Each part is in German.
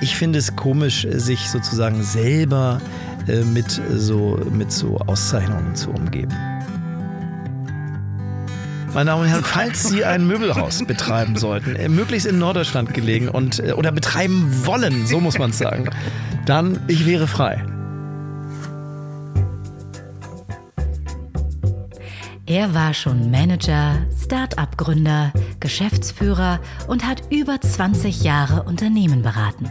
ich finde es komisch, sich sozusagen selber äh, mit, so, mit so Auszeichnungen zu umgeben. Meine Damen und Herren, falls Sie ein Möbelhaus betreiben sollten, äh, möglichst in Norddeutschland gelegen und äh, oder betreiben wollen, so muss man es sagen, dann ich wäre frei. Er war schon Manager, Start-up-Gründer, Geschäftsführer und hat über 20 Jahre Unternehmen beraten.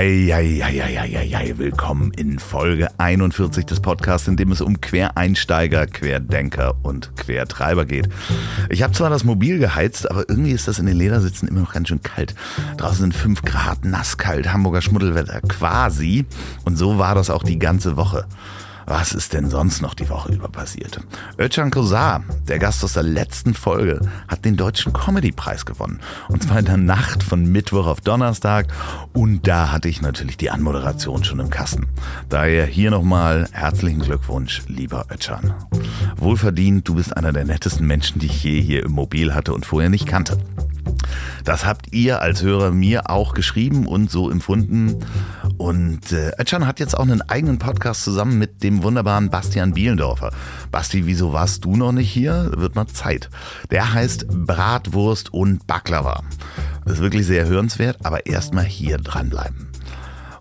Eieieiei, willkommen in Folge 41 des Podcasts, in dem es um Quereinsteiger, Querdenker und Quertreiber geht. Ich habe zwar das Mobil geheizt, aber irgendwie ist das in den Ledersitzen immer noch ganz schön kalt. Draußen sind 5 Grad, nasskalt, Hamburger Schmuddelwetter quasi. Und so war das auch die ganze Woche. Was ist denn sonst noch die Woche über passiert? Özcan Kosar, der Gast aus der letzten Folge, hat den Deutschen Comedy-Preis gewonnen. Und zwar in der Nacht von Mittwoch auf Donnerstag. Und da hatte ich natürlich die Anmoderation schon im Kasten. Daher hier nochmal herzlichen Glückwunsch, lieber Özcan. Wohlverdient, du bist einer der nettesten Menschen, die ich je hier im Mobil hatte und vorher nicht kannte. Das habt ihr als Hörer mir auch geschrieben und so empfunden. Und äh, Özcan hat jetzt auch einen eigenen Podcast zusammen mit dem wunderbaren Bastian Bielendorfer. Basti, wieso warst du noch nicht hier? Wird mal Zeit. Der heißt Bratwurst und Baklava. Das ist wirklich sehr hörenswert, aber erstmal hier dranbleiben.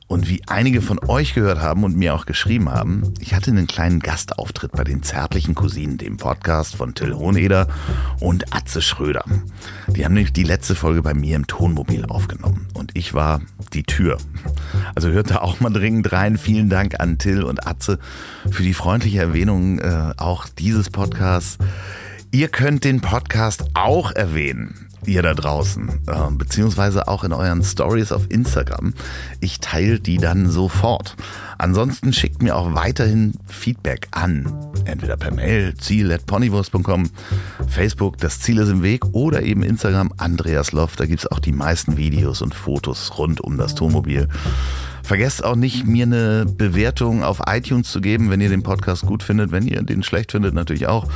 Und wie einige von euch gehört haben und mir auch geschrieben haben, ich hatte einen kleinen Gastauftritt bei den zärtlichen Cousinen, dem Podcast von Till Hohneder und Atze Schröder. Die haben nämlich die letzte Folge bei mir im Tonmobil aufgenommen und ich war die Tür. Also hört da auch mal dringend rein. Vielen Dank an Till und Atze für die freundliche Erwähnung äh, auch dieses Podcasts. Ihr könnt den Podcast auch erwähnen ihr da draußen, äh, beziehungsweise auch in euren Stories auf Instagram. Ich teile die dann sofort. Ansonsten schickt mir auch weiterhin Feedback an. Entweder per Mail, ziel.ponywurst.com, Facebook, das Ziel ist im Weg oder eben Instagram, Andreas Loft. Da gibt es auch die meisten Videos und Fotos rund um das Tonmobil. Vergesst auch nicht, mir eine Bewertung auf iTunes zu geben, wenn ihr den Podcast gut findet. Wenn ihr den schlecht findet, natürlich auch.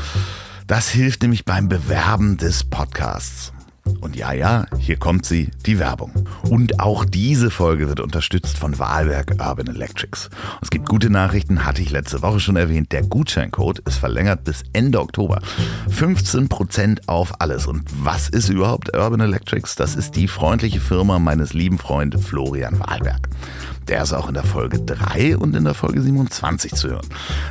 Das hilft nämlich beim Bewerben des Podcasts. Und ja, ja, hier kommt sie, die Werbung. Und auch diese Folge wird unterstützt von Wahlwerk Urban Electrics. Es gibt gute Nachrichten, hatte ich letzte Woche schon erwähnt. Der Gutscheincode ist verlängert bis Ende Oktober. 15% auf alles. Und was ist überhaupt Urban Electrics? Das ist die freundliche Firma meines lieben Freundes Florian Wahlberg. Der ist auch in der Folge 3 und in der Folge 27 zu hören.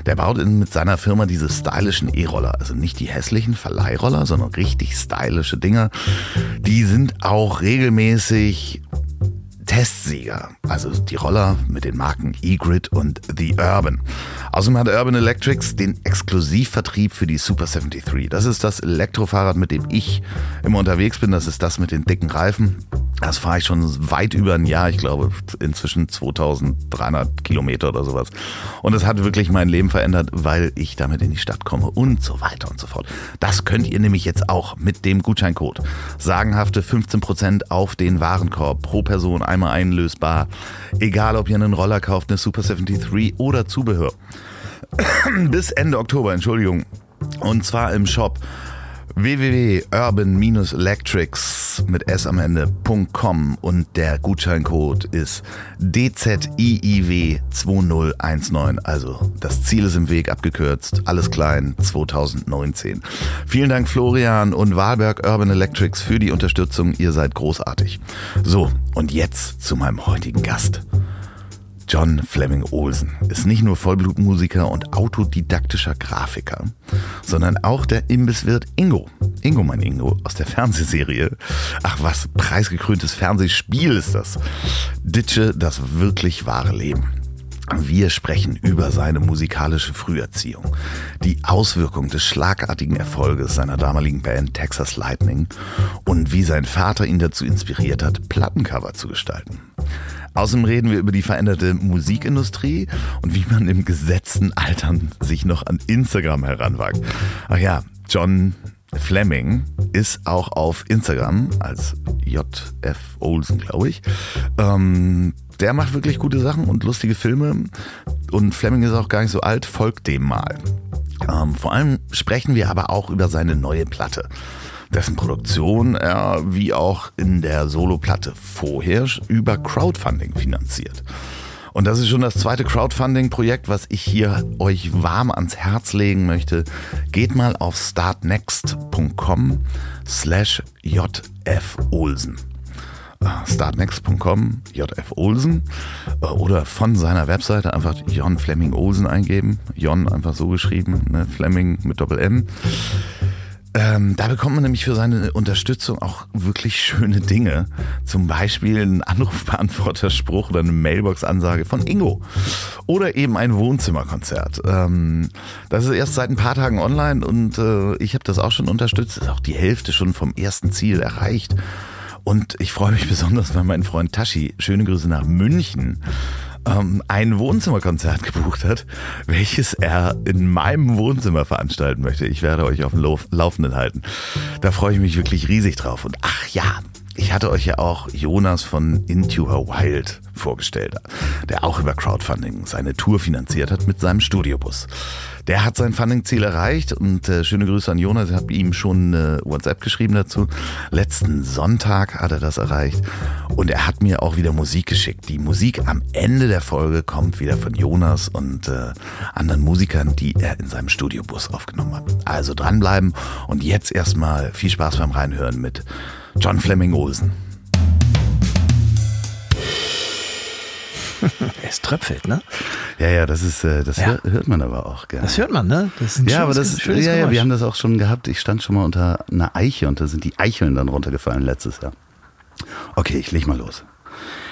Der baut mit seiner Firma diese stylischen E-Roller. Also nicht die hässlichen Verleihroller, sondern richtig stylische Dinger. Die sind auch regelmäßig Testsieger. Also die Roller mit den Marken E-Grid und The Urban. Außerdem hat Urban Electrics den Exklusivvertrieb für die Super 73. Das ist das Elektrofahrrad, mit dem ich immer unterwegs bin. Das ist das mit den dicken Reifen. Das fahre ich schon weit über ein Jahr, ich glaube inzwischen 2300 Kilometer oder sowas. Und es hat wirklich mein Leben verändert, weil ich damit in die Stadt komme und so weiter und so fort. Das könnt ihr nämlich jetzt auch mit dem Gutscheincode. Sagenhafte 15% auf den Warenkorb pro Person einmal einlösbar. Egal ob ihr einen Roller kauft, eine Super 73 oder Zubehör. Bis Ende Oktober, Entschuldigung. Und zwar im Shop www.urban-electrics mit s am Ende.com und der Gutscheincode ist DZIIW2019. Also das Ziel ist im Weg abgekürzt, alles klein 2019. Vielen Dank Florian und Wahlberg Urban Electrics für die Unterstützung. Ihr seid großartig. So, und jetzt zu meinem heutigen Gast. John Fleming Olsen ist nicht nur Vollblutmusiker und autodidaktischer Grafiker, sondern auch der Imbisswirt Ingo. Ingo, mein Ingo, aus der Fernsehserie. Ach was, preisgekröntes Fernsehspiel ist das. Ditsche, das wirklich wahre Leben. Wir sprechen über seine musikalische Früherziehung, die Auswirkung des schlagartigen Erfolges seiner damaligen Band Texas Lightning und wie sein Vater ihn dazu inspiriert hat, Plattencover zu gestalten. Außerdem reden wir über die veränderte Musikindustrie und wie man im gesetzten Altern sich noch an Instagram heranwagt. Ach ja, John Fleming ist auch auf Instagram als JF Olsen, glaube ich. Ähm, der macht wirklich gute Sachen und lustige Filme. Und Fleming ist auch gar nicht so alt, folgt dem mal. Ähm, vor allem sprechen wir aber auch über seine neue Platte dessen Produktion er wie auch in der Soloplatte vorher über Crowdfunding finanziert. Und das ist schon das zweite Crowdfunding-Projekt, was ich hier euch warm ans Herz legen möchte. Geht mal auf startnext.com slash jfolsen startnext.com, JF Olsen äh, oder von seiner Webseite einfach Jon Fleming Olsen eingeben. Jon einfach so geschrieben, ne? Fleming mit Doppel-M. Ähm, da bekommt man nämlich für seine Unterstützung auch wirklich schöne Dinge. Zum Beispiel einen Anrufbeantworterspruch oder eine Mailbox-Ansage von Ingo. Oder eben ein Wohnzimmerkonzert. Ähm, das ist erst seit ein paar Tagen online und äh, ich habe das auch schon unterstützt. Ist auch die Hälfte schon vom ersten Ziel erreicht. Und ich freue mich besonders, weil mein Freund Tashi, schöne Grüße nach München, ähm, ein Wohnzimmerkonzert gebucht hat, welches er in meinem Wohnzimmer veranstalten möchte. Ich werde euch auf dem Laufenden halten. Da freue ich mich wirklich riesig drauf. Und ach ja, ich hatte euch ja auch Jonas von Into Her Wild vorgestellt, der auch über Crowdfunding seine Tour finanziert hat mit seinem Studiobus. Der hat sein Funding-Ziel erreicht und äh, schöne Grüße an Jonas. Ich habe ihm schon äh, WhatsApp geschrieben dazu. Letzten Sonntag hat er das erreicht und er hat mir auch wieder Musik geschickt. Die Musik am Ende der Folge kommt wieder von Jonas und äh, anderen Musikern, die er in seinem Studiobus aufgenommen hat. Also dranbleiben und jetzt erstmal viel Spaß beim Reinhören mit John Fleming Olsen. es tröpfelt, ne? Ja, ja, das ist, äh, das ja. hört man aber auch gerne. Das hört man, ne? Das ist ein ja, aber das, schönes ja, ja, wir haben das auch schon gehabt. Ich stand schon mal unter einer Eiche und da sind die Eicheln dann runtergefallen letztes Jahr. Okay, ich leg mal los.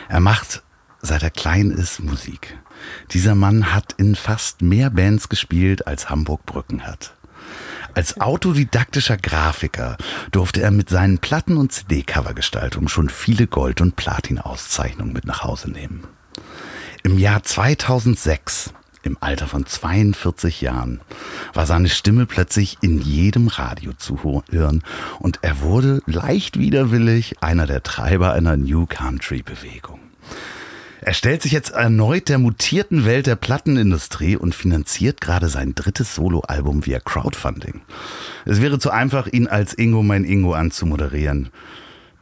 Er macht, seit er klein ist, Musik. Dieser Mann hat in fast mehr Bands gespielt, als Hamburg Brücken hat. Als autodidaktischer Grafiker durfte er mit seinen Platten- und CD-Covergestaltungen schon viele Gold- und Platin-Auszeichnungen mit nach Hause nehmen. Im Jahr 2006, im Alter von 42 Jahren, war seine Stimme plötzlich in jedem Radio zu hören und er wurde leicht widerwillig einer der Treiber einer New Country Bewegung. Er stellt sich jetzt erneut der mutierten Welt der Plattenindustrie und finanziert gerade sein drittes Soloalbum via Crowdfunding. Es wäre zu einfach, ihn als Ingo mein Ingo anzumoderieren.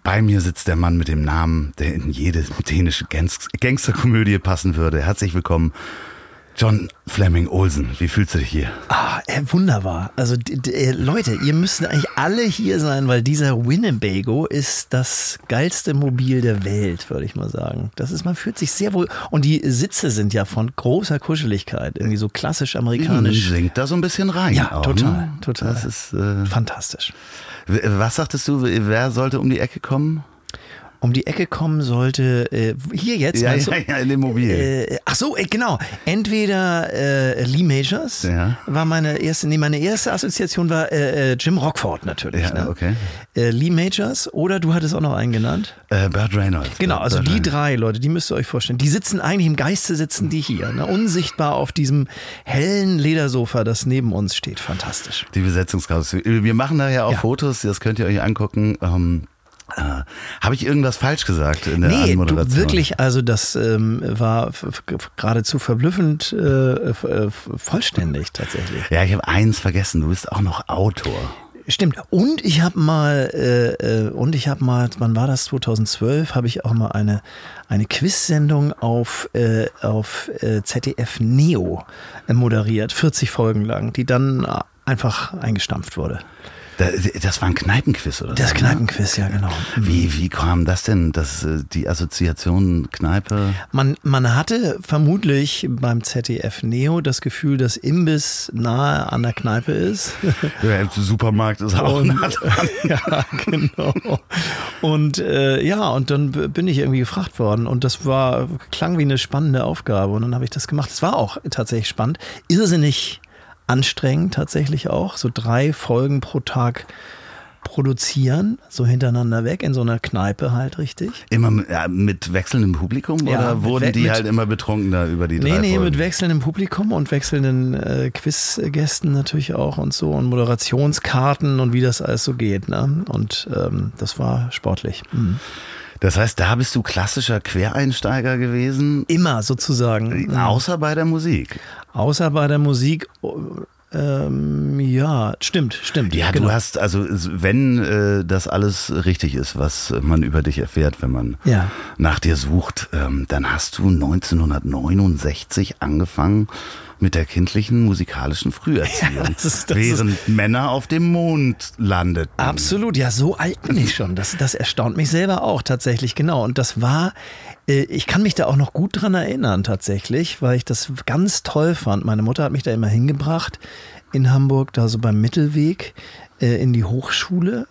Bei mir sitzt der Mann mit dem Namen, der in jede dänische Gangsterkomödie passen würde. Herzlich willkommen, John Fleming Olsen, wie fühlst du dich hier? Ah, äh, wunderbar. Also äh, Leute, ihr müsst eigentlich alle hier sein, weil dieser Winnebago ist das geilste Mobil der Welt, würde ich mal sagen. Das ist, man fühlt sich sehr wohl. Und die Sitze sind ja von großer Kuscheligkeit, irgendwie so klassisch amerikanisch. Singt da so ein bisschen rein. Ja, auch, total, ne? total. Das ist äh, fantastisch. Was sagtest du, wer sollte um die Ecke kommen? Um die Ecke kommen sollte, äh, hier jetzt. Ja, ja, ja, in dem Mobil. Äh, ach so, äh, genau. Entweder äh, Lee Majors ja. war meine erste, nee, meine erste Assoziation war äh, äh, Jim Rockford natürlich. Ja, ne? okay. Lee Majors oder du hattest auch noch einen genannt. Burt Reynolds. Genau, also Burt die drei Leute, die müsst ihr euch vorstellen. Die sitzen eigentlich im Geiste sitzen die hier, ne? unsichtbar auf diesem hellen Ledersofa, das neben uns steht. Fantastisch. Die Besetzungschaos. Wir machen daher auch Fotos, das könnt ihr euch angucken. Ähm äh, Habe ich irgendwas falsch gesagt in der nee, Anmoderation? Du, wirklich, also das ähm, war geradezu verblüffend äh, vollständig tatsächlich. Ja, ich habe eins vergessen, du bist auch noch Autor. Stimmt. Und ich habe mal, äh, äh und ich habe mal, wann war das? 2012 habe ich auch mal eine eine Quiz-Sendung auf äh, auf äh, ZDF Neo moderiert, 40 Folgen lang, die dann einfach eingestampft wurde. Das war ein Kneipenquiz, oder? Das so, ne? Kneipenquiz, ja, genau. Wie, wie kam das denn, dass äh, die Assoziation Kneipe? Man, man hatte vermutlich beim ZDF Neo das Gefühl, dass Imbiss nahe an der Kneipe ist. Ja, der Supermarkt ist auch und, nah dran. Ja, genau. Und äh, ja, und dann bin ich irgendwie gefragt worden und das war, klang wie eine spannende Aufgabe und dann habe ich das gemacht. Es war auch tatsächlich spannend. Irrsinnig anstrengend tatsächlich auch. So drei Folgen pro Tag produzieren, so hintereinander weg, in so einer Kneipe halt richtig. Immer mit, ja, mit wechselndem Publikum Ja, oder wurden we- die mit- halt immer betrunkener über die drei Nee, nee, mit wechselndem Publikum und wechselnden äh, Quizgästen natürlich auch und so und Moderationskarten und wie das alles so geht. Ne? Und ähm, das war sportlich. Mhm. Das heißt, da bist du klassischer Quereinsteiger gewesen, Immer sozusagen. Mhm. außer bei der Musik. Außer bei der Musik. oh, Ähm, ja, stimmt, stimmt. Ja, genau. du hast, also wenn äh, das alles richtig ist, was man über dich erfährt, wenn man Ja. nach dir sucht, ähm, dann hast du 1969 angefangen mit der kindlichen musikalischen Früherziehung, das ist- das ist- während Männer auf dem Mond landeten. Absolut, ja, so alt bin ich schon. Das, das erstaunt mich selber auch tatsächlich, genau. Und das war, äh, ich kann mich da auch noch gut dran erinnern tatsächlich, weil ich das ganz toll fand. Meine Mutter hat mich da immer hingebracht in Hamburg, da so beim Mittelweg äh, in die Hochschule.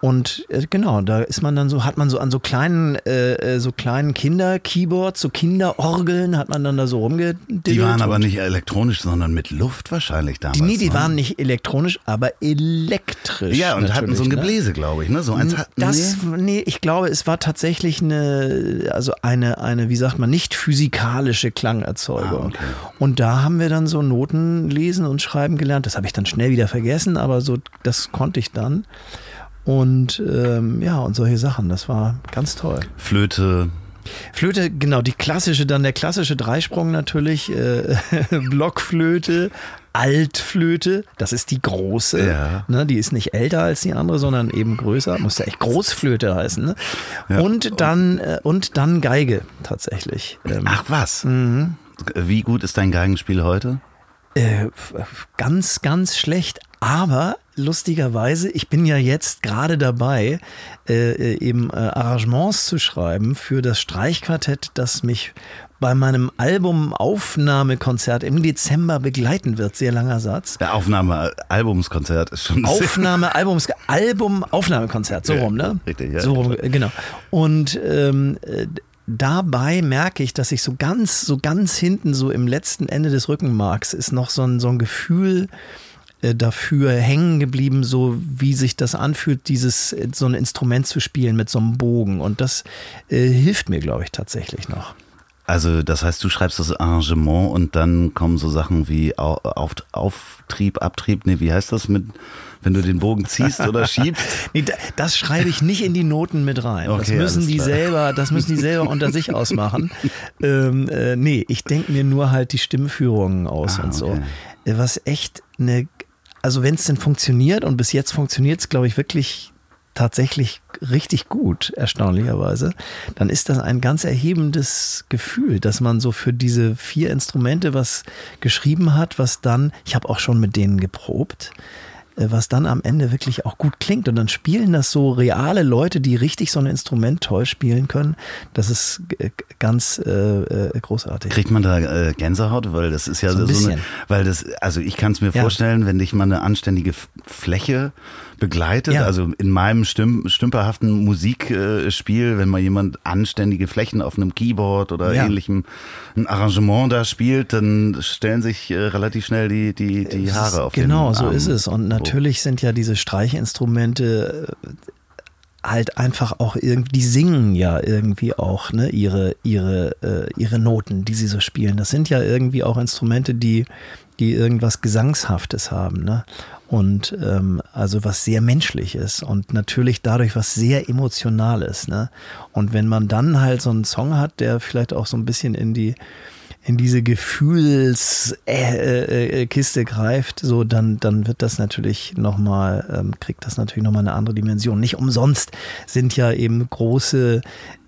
Und äh, genau, da ist man dann so, hat man so an so kleinen, äh, äh, so kleinen Kinder-Keyboards, so Kinderorgeln, hat man dann da so rumgediddelt. Die waren aber nicht elektronisch, sondern mit Luft wahrscheinlich damals. Die, nee, die ne? waren nicht elektronisch, aber elektrisch. Ja, und hatten so ein ne? Gebläse, glaube ich. Ne? So eins hatten Das, nee? nee, ich glaube, es war tatsächlich eine, also eine, eine, wie sagt man, nicht physikalische Klangerzeugung. Ah, okay. Und da haben wir dann so Noten lesen und schreiben gelernt. Das habe ich dann schnell wieder vergessen, aber so, das konnte ich dann. Und ähm, ja, und solche Sachen, das war ganz toll. Flöte. Flöte, genau, die klassische, dann der klassische Dreisprung natürlich, äh, Blockflöte, Altflöte, das ist die große, Ja. ne, die ist nicht älter als die andere, sondern eben größer, muss ja echt Großflöte heißen. Ne? Ja. Und dann äh, und dann Geige tatsächlich. Ähm, Ach was. Mhm. Wie gut ist dein Geigenspiel heute? äh, ganz, ganz schlecht. Aber lustigerweise, ich bin ja jetzt gerade dabei, äh, äh, eben äh, Arrangements zu schreiben für das Streichquartett, das mich bei meinem Album-Aufnahmekonzert im Dezember begleiten wird. Sehr langer Satz. Der Aufnahme, Albumskonzert ist schon Aufnahme, Albums, Album, Aufnahmekonzert, so rum, ne? richtig, ja, So rum, genau. Und ähm, äh, dabei merke ich, dass ich so ganz, so ganz hinten, so im letzten Ende des Rückenmarks, ist noch so ein, so ein Gefühl dafür hängen geblieben, so wie sich das anfühlt, dieses äh, so ein Instrument zu spielen mit so einem Bogen. Und das äh, hilft mir, glaube ich, tatsächlich noch. Also das heißt, du schreibst das Arrangement und dann kommen so Sachen wie Au- auf, Auftrieb, Abtrieb, nee, wie heißt das mit, wenn du den Bogen ziehst oder schiebst? Nee, da- das schreibe ich nicht in die Noten mit rein. das Okay, müssen alles die klar. selber, das müssen die selber unter sich ausmachen. Ähm, äh, nee, ich denke mir nur halt die Stimmführungen aus Ah, und so. okay. Äh, Was echt eine, also wenn es denn funktioniert und bis jetzt funktioniert es, glaube ich, wirklich tatsächlich richtig gut, erstaunlicherweise, dann ist das ein ganz erhebendes Gefühl, dass man so für diese vier Instrumente was geschrieben hat, was dann, ich habe auch schon mit denen geprobt, was dann am Ende wirklich auch gut klingt. Und dann spielen das so reale Leute, die richtig so ein Instrument toll spielen können. Das ist äh, ganz äh, äh, großartig. Kriegt man da äh, Gänsehaut? Weil das ist ja So so, ein eine, weil das, also ich kann es mir Ja. vorstellen, wenn dich mal eine anständige Fläche begleitet, Ja. also in meinem Stüm, stümperhaften Musikspiel, wenn mal jemand anständige Flächen auf einem Keyboard oder Ja. ähnlichem ein Arrangement da spielt, dann stellen sich äh, relativ schnell die, die, die Haare auf Genau, so ist es. Und natürlich sind ja diese Streichinstrumente äh, halt einfach auch irgendwie, die singen ja irgendwie auch ne, ihre, ihre, äh, ihre Noten, die sie so spielen. Das sind ja irgendwie auch Instrumente, die, die irgendwas Gesangshaftes haben. Ne? Und ähm, also was sehr Menschliches und natürlich dadurch was sehr Emotionales. Ne? Und wenn man dann halt so einen Song hat, der vielleicht auch so ein bisschen in die in diese Gefühlskiste äh, äh, Kiste greift, so dann, dann wird das natürlich nochmal, ähm, kriegt das natürlich nochmal eine andere Dimension. Nicht umsonst sind ja eben große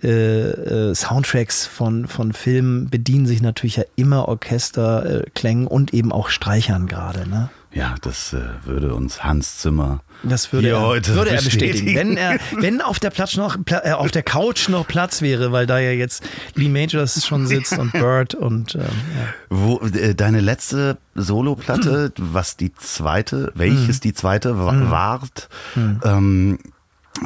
äh, äh, Soundtracks von, von Filmen, bedienen sich natürlich ja immer Orchesterklängen und eben auch Streichern gerade. Ne? Ja, das äh, würde uns Hans Zimmer Das würde, hier er, heute würde er bestätigen. bestätigen. Wenn, er, wenn auf der, Platz noch, äh, auf der Couch noch Platz wäre, weil da ja jetzt Lee Majors schon sitzt und Bird und ähm, ja. Wo, äh, deine letzte Soloplatte, Mhm. was die zweite, welches die zweite wa- ward, ähm,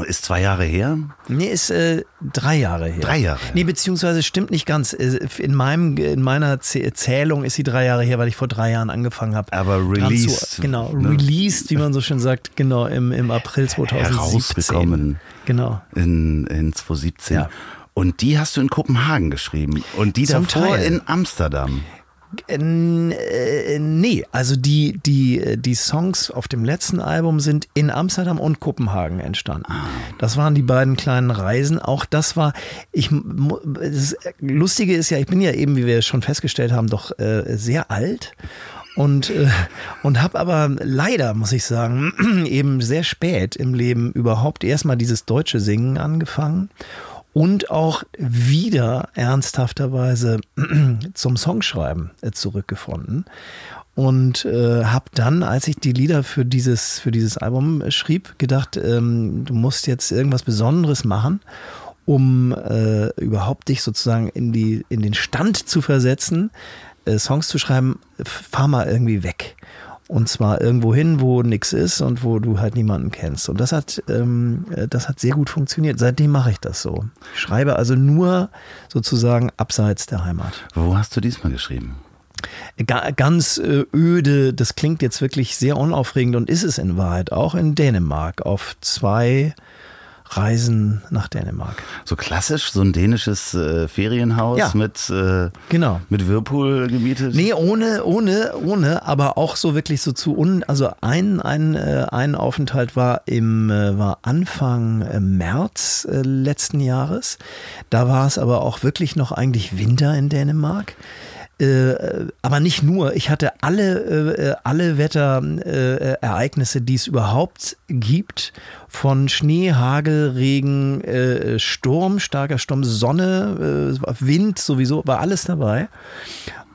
Ist zwei Jahre her? Nee, ist äh, drei Jahre her. Drei Jahre. Nee, beziehungsweise stimmt nicht ganz. Äh, In, meinem, in meiner Zählung ist sie drei Jahre her, weil ich vor drei Jahren angefangen habe. Aber released. Zu, genau, ne? released, wie man so schön sagt, genau, im, im April 2017. Herausgekommen. Genau. In, in 2017. Ja. Und die hast du in Kopenhagen geschrieben. Und die Zum davor Teil. in Amsterdam. Äh, nee, also die, die, die Songs auf dem letzten Album sind in Amsterdam und Kopenhagen entstanden. Das waren die beiden kleinen Reisen. Auch das war, ich, das Lustige ist ja, ich bin ja eben, wie wir schon festgestellt haben, doch äh, sehr alt. Und, äh, und habe aber leider, muss ich sagen, eben sehr spät im Leben überhaupt erstmal dieses deutsche Singen angefangen und auch wieder ernsthafterweise zum Songschreiben äh, zurückgefunden und äh, habe dann, als ich die Lieder für dieses für dieses Album äh, schrieb, gedacht, ähm, du musst jetzt irgendwas Besonderes machen, um äh, überhaupt dich sozusagen in die in den Stand zu versetzen, äh, Songs zu schreiben. Fahr mal irgendwie weg. Und zwar irgendwo hin, wo nichts ist und wo du halt niemanden kennst. Und das hat, ähm, äh, das hat sehr gut funktioniert. Seitdem mache ich das so. Ich schreibe also nur sozusagen abseits der Heimat. Wo hast du diesmal geschrieben? Ga ganz äh, öde, das klingt jetzt wirklich sehr unaufregend und ist es in Wahrheit auch in Dänemark auf zwei Reisen nach Dänemark. So klassisch, so ein dänisches äh, Ferienhaus Ja. mit, äh, Genau. mit Whirlpool gemietet? Nee, ohne, ohne, ohne, aber auch so wirklich so zu un, also ein, ein, äh, ein Aufenthalt war im, äh, war Anfang äh, März äh, letzten Jahres. Da war es aber auch wirklich noch eigentlich Winter in Dänemark. Äh, aber nicht nur, ich hatte alle, äh, alle Wetterereignisse, äh, Ereignisse, die es überhaupt gibt, von Schnee, Hagel, Regen, äh, Sturm, starker Sturm, Sonne, äh, Wind sowieso, war alles dabei.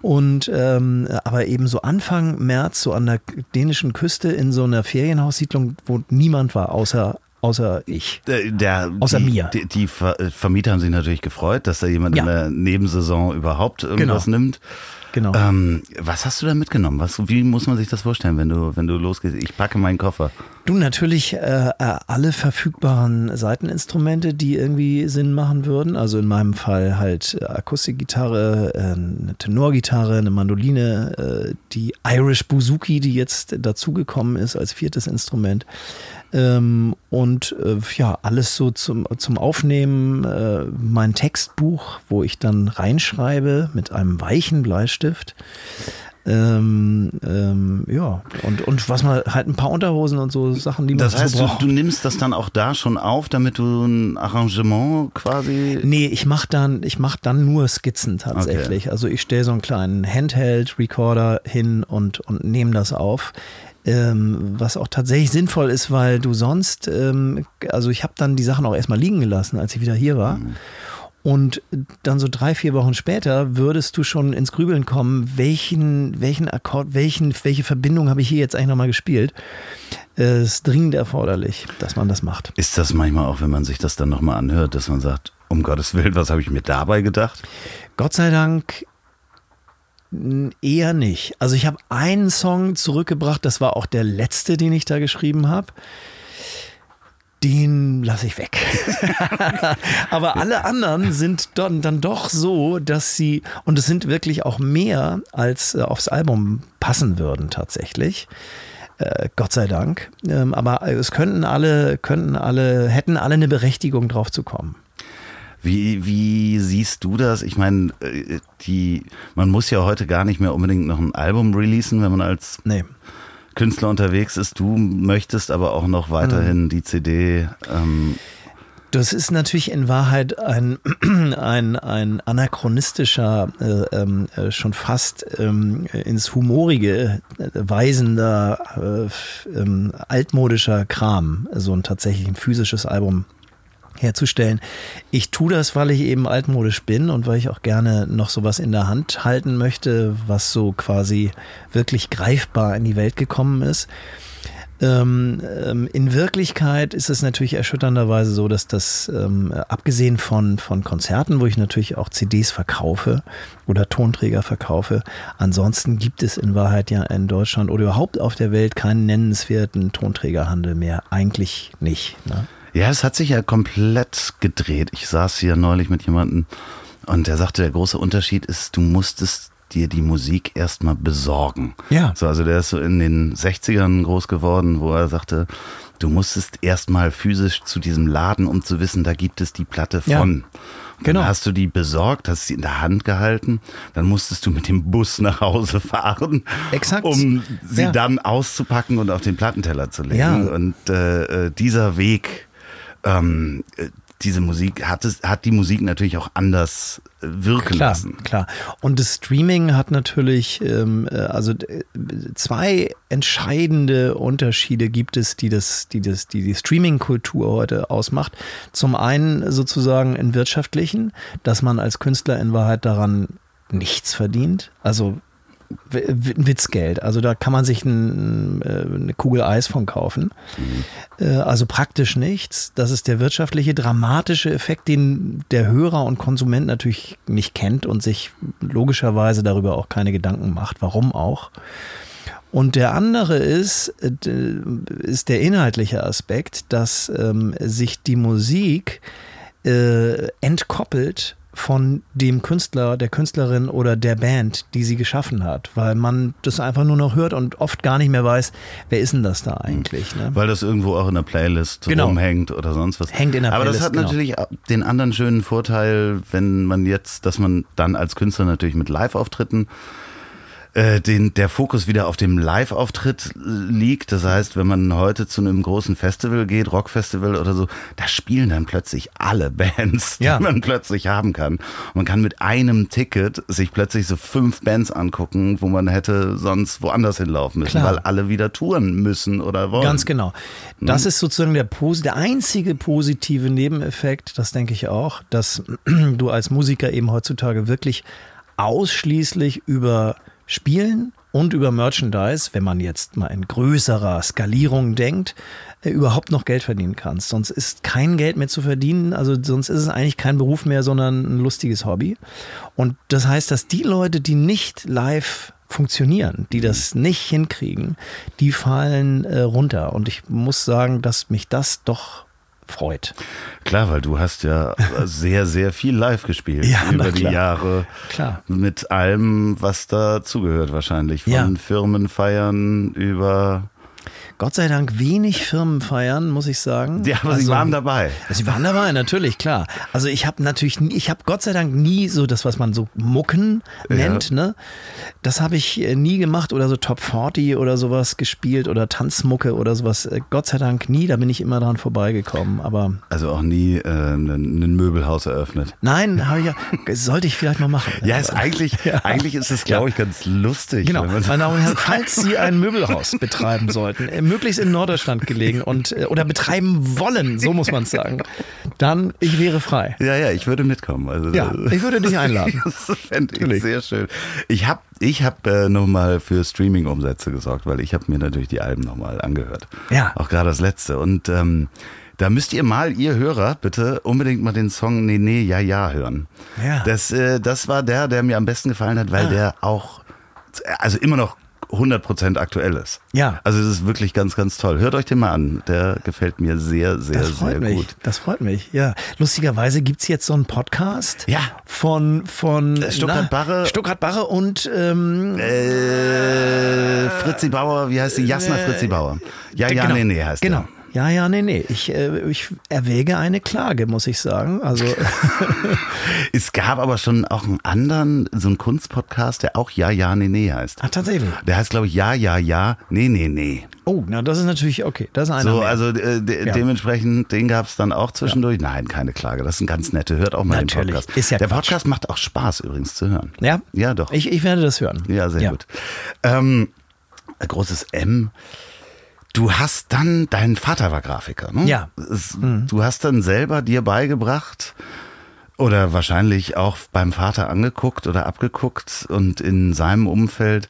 Und ähm, aber eben so Anfang März, so an der dänischen Küste in so einer Ferienhaussiedlung, wo niemand war, außer, außer ich. Äh, Der, Außer die, mir. Die, die äh, Vermieter haben sich natürlich gefreut, dass da jemand Ja. in der Nebensaison überhaupt irgendwas Genau. nimmt. Genau. Ähm, was hast du da mitgenommen? Was, wie muss man sich das vorstellen, wenn du, wenn du losgehst? Ich packe meinen Koffer. Du natürlich äh, äh, alle verfügbaren Seiteninstrumente, die irgendwie Sinn machen würden. Also in meinem Fall halt Akustikgitarre, äh, eine Tenorgitarre, eine Mandoline, äh, die Irish Bouzouki, die jetzt dazugekommen ist als viertes Instrument. Ähm, und äh, ja, alles so zum, zum Aufnehmen, äh, mein Textbuch, wo ich dann reinschreibe mit einem weichen Bleistift. Ähm, ähm, ja, und, und was man halt ein paar Unterhosen und so Sachen, die man Das heißt, so du, braucht. du nimmst das dann auch da schon auf, damit du ein Arrangement quasi. Nee, ich mache dann, ich mach dann nur Skizzen tatsächlich. Also ich stelle so einen kleinen Handheld-Recorder hin und, und nehme das auf. Ähm, was auch tatsächlich sinnvoll ist, weil du sonst, ähm, also ich habe dann die Sachen auch erstmal liegen gelassen, als ich wieder hier war. Und dann so drei, vier Wochen später würdest du schon ins Grübeln kommen, welchen, welchen Akkord, welchen, welche Verbindung habe ich hier jetzt eigentlich nochmal gespielt. Es ist dringend erforderlich, dass man das macht. Ist das manchmal auch, wenn man sich das dann nochmal anhört, dass man sagt, um Gottes Willen, was habe ich mir dabei gedacht? Gott sei Dank eher nicht. Also ich habe einen Song zurückgebracht, das war auch der letzte, den ich da geschrieben habe. Den lasse ich weg. Aber alle anderen sind dann, dann doch so, dass sie, und es sind wirklich auch mehr, als äh, aufs Album passen würden tatsächlich. Äh, Gott sei Dank. Ähm, aber es könnten alle, könnten alle, hätten alle eine Berechtigung drauf zu kommen. Wie, wie siehst du das? Ich meine, äh, die, man muss ja heute gar nicht mehr unbedingt noch ein Album releasen, wenn man als Nee. Künstler unterwegs ist. Du möchtest aber auch noch weiterhin die CD. Ähm, Das ist natürlich in Wahrheit ein, ein, ein anachronistischer, äh, ähm, äh, schon fast ähm, ins Humorige äh, weisender, äh, ähm, altmodischer Kram, so ein tatsächlich ein physisches Album herzustellen. Ich tue das, weil ich eben altmodisch bin und weil ich auch gerne noch sowas in der Hand halten möchte, was so quasi wirklich greifbar in die Welt gekommen ist. Ähm, ähm, in Wirklichkeit ist es natürlich erschütternderweise so, dass das, ähm, abgesehen von, von Konzerten, wo ich natürlich auch CDs verkaufe oder Tonträger verkaufe, ansonsten gibt es in Wahrheit ja in Deutschland oder überhaupt auf der Welt keinen nennenswerten Tonträgerhandel mehr. Eigentlich nicht. Ne? Ja, es hat sich ja komplett gedreht. Ich saß hier neulich mit jemandem und der sagte, der große Unterschied ist, du musstest dir die Musik erstmal besorgen. Ja. So, also der ist so in den 60ern groß geworden, wo er sagte, du musstest erstmal physisch zu diesem Laden, um zu wissen, da gibt es die Platte Ja. von. Genau. Dann hast du die besorgt, hast sie in der Hand gehalten, dann musstest du mit dem Bus nach Hause fahren, Exakt. um sie Ja. dann auszupacken und auf den Plattenteller zu legen. Ja. Und äh, äh, dieser Weg, ähm, äh, diese Musik hat es, hat die Musik natürlich auch anders äh, wirken Klar, lassen. klar. Und das Streaming hat natürlich, ähm, äh, also zwei entscheidende Unterschiede gibt es, die das, die das, die die Streaming-Kultur heute ausmacht. Zum einen sozusagen in wirtschaftlichen, dass man als Künstler in Wahrheit daran nichts verdient. Also Witzgeld. Also da kann man sich ein, äh, eine Kugel Eis von kaufen. Äh, Also praktisch nichts. Das ist der wirtschaftliche, dramatische Effekt, den der Hörer und Konsument natürlich nicht kennt und sich logischerweise darüber auch keine Gedanken macht. Warum auch? Und der andere ist, äh, ist der inhaltliche Aspekt, dass ähm, sich die Musik äh, entkoppelt von dem Künstler, der Künstlerin oder der Band, die sie geschaffen hat, weil man das einfach nur noch hört und oft gar nicht mehr weiß, wer ist denn das da eigentlich. Ne? Weil das irgendwo auch in der Playlist Genau. rumhängt oder sonst was. Hängt in der Aber das Playlist, hat genau. natürlich den anderen schönen Vorteil, wenn man jetzt, dass man dann als Künstler natürlich mit Live-Auftritten äh, den, der Fokus wieder auf dem Live-Auftritt liegt. Das heißt, wenn man heute zu einem großen Festival geht, Rockfestival oder so, da spielen dann plötzlich alle Bands, Ja. die man plötzlich haben kann. Und man kann mit einem Ticket sich plötzlich so fünf Bands angucken, wo man hätte sonst woanders hinlaufen müssen, Klar. weil alle wieder touren müssen oder wollen. Ganz genau. Das ist sozusagen der, der einzige positive Nebeneffekt, das denke ich auch, dass du als Musiker eben heutzutage wirklich ausschließlich über Spielen und über Merchandise, wenn man jetzt mal in größerer Skalierung denkt, äh, überhaupt noch Geld verdienen kannst. Sonst ist kein Geld mehr zu verdienen, also sonst ist es eigentlich kein Beruf mehr, sondern ein lustiges Hobby. Und das heißt, dass die Leute, die nicht live funktionieren, die das nicht hinkriegen, die fallen äh, runter. Und ich muss sagen, dass mich das doch freut. Klar, weil du hast ja sehr, sehr viel live gespielt Ja, über die. Jahre. Klar. Mit allem, was dazugehört wahrscheinlich. Von Ja. Firmenfeiern über... Gott sei Dank wenig Firmen feiern, muss ich sagen. Ja, aber sie Also- waren dabei. Sie waren dabei, natürlich, klar. Also ich habe natürlich, nie, ich habe Gott sei Dank nie so das, was man so Mucken nennt, ne? Das habe ich äh, nie gemacht oder so Top 40 oder sowas gespielt oder Tanzmucke oder sowas. Äh, Gott sei Dank nie, da bin ich immer dran vorbeigekommen. Aber Also auch nie äh, ein, Möbelhaus eröffnet. nein, habe ich ja, sollte ich vielleicht mal machen. Ja, ist eigentlich, eigentlich ist es, glaube ich, ganz lustig. Genau, wenn man- meine Damen und Herren, falls Sie ein Möbelhaus betreiben sollten, äh, möglichst in Norddeutschland gelegen und äh, oder betreiben wollen, so muss man es sagen, dann ich wäre frei. Ja, ja, ich würde mitkommen. Also, Ja, ich würde dich einladen. Das fände ich Natürlich. sehr schön. Ich habe ich hab, äh, nochmal für Streaming-Umsätze gesorgt, weil ich habe mir natürlich die Alben nochmal angehört. Ja. Auch gerade das letzte. Und ähm, da müsst ihr mal, ihr Hörer, bitte unbedingt mal den Song Nee, nee, ja, ja hören. Ja. Das, äh, das war der, der mir am besten gefallen hat, weil Ah. der auch, also immer noch 100% aktuell ist. Ja. Also es ist wirklich ganz, ganz toll. Hört euch den mal an. Der gefällt mir sehr, sehr, Das freut sehr mich. gut. Das freut mich. Ja. Lustigerweise gibt es jetzt so einen Podcast Ja. von, von Äh, Stuckrad-Barre. Stuckrad-Barre und ähm, Äh, Fritzi Bauer, wie heißt die? Jasna Fritzi Bauer. Ja, ja, genau, nee, nee heißt Genau. der. Ja, ja, nee, nee. Ich, äh, ich erwäge eine Klage, muss ich sagen. Also Es gab aber schon auch einen anderen, so einen Kunstpodcast, der auch Ja, ja, nee, nee heißt. Ach, tatsächlich. Der heißt, glaube ich, Ja, ja, ja, nee, nee, nee. Oh, na, das ist natürlich okay. Das ist einer So, mehr. also äh, de Ja. dementsprechend, den gab es dann auch zwischendurch. Nein, keine Klage. Das ist ein ganz nette. Hört auch mal Natürlich. den Podcast. Ist ja der Quatsch. Podcast macht auch Spaß übrigens zu hören. ja? Ja, doch. Ich, ich werde das hören. Ja, sehr gut. Ähm, großes M. Du hast dann, dein Vater war Grafiker, ne? Ja. Es, Du hast dann selber dir beigebracht oder wahrscheinlich auch beim Vater angeguckt oder abgeguckt und in seinem Umfeld,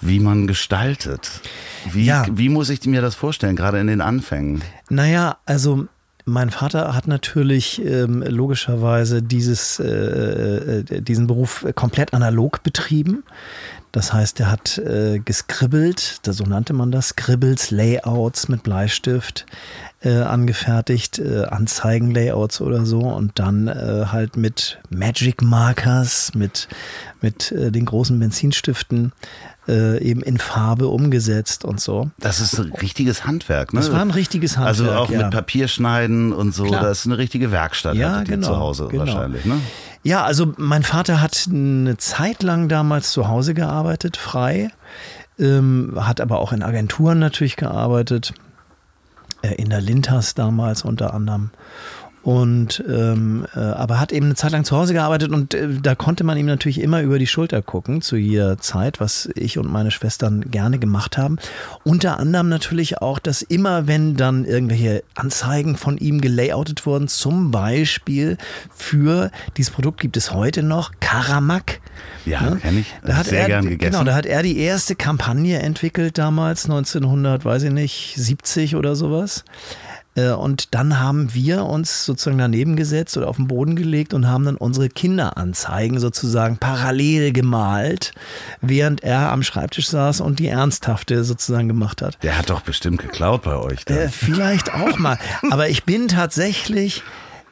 wie man gestaltet. Wie, Ja. wie muss ich mir das vorstellen, gerade in den Anfängen? Naja, also mein Vater hat natürlich ähm, logischerweise dieses, äh, äh, diesen Beruf komplett analog betrieben. Das heißt, er hat äh, geskribbelt, so nannte man das, Scribbles, Layouts mit Bleistift äh, angefertigt, äh, Anzeigen-Layouts oder so und dann äh, halt mit Magic Markers, mit, mit äh, den großen Benzinstiften äh, eben in Farbe umgesetzt und so. Das ist ein richtiges Handwerk, ne? Das war ein richtiges Handwerk. Also auch ja. mit Papierschneiden und so, Klar. das ist eine richtige Werkstatt Ja, genau, zu Hause genau. wahrscheinlich, ne? Ja, also mein Vater hat eine Zeit lang damals zu Hause gearbeitet, frei, ähm, hat aber auch in Agenturen natürlich gearbeitet, äh, in der Lintas damals unter anderem. Und ähm, äh, aber hat eben eine Zeit lang zu Hause gearbeitet und äh, da konnte man ihm natürlich immer über die Schulter gucken zu jeder Zeit, was ich und meine Schwestern gerne gemacht haben. Unter anderem natürlich auch, dass immer wenn dann irgendwelche Anzeigen von ihm gelayoutet wurden, zum Beispiel für dieses Produkt gibt es heute noch Karamak. Ja, Ne? kenn ich. Da hat Sehr er, gern gegessen. Genau, da hat er die erste Kampagne entwickelt damals, 1900, weiß ich nicht, 70 oder sowas. Äh, Und dann haben wir uns sozusagen daneben gesetzt oder auf den Boden gelegt und haben dann unsere Kinderanzeigen sozusagen parallel gemalt, während er am Schreibtisch saß und die ernsthafte sozusagen gemacht hat. Der hat doch bestimmt geklaut bei euch. Da. Äh, vielleicht auch mal. Aber ich bin tatsächlich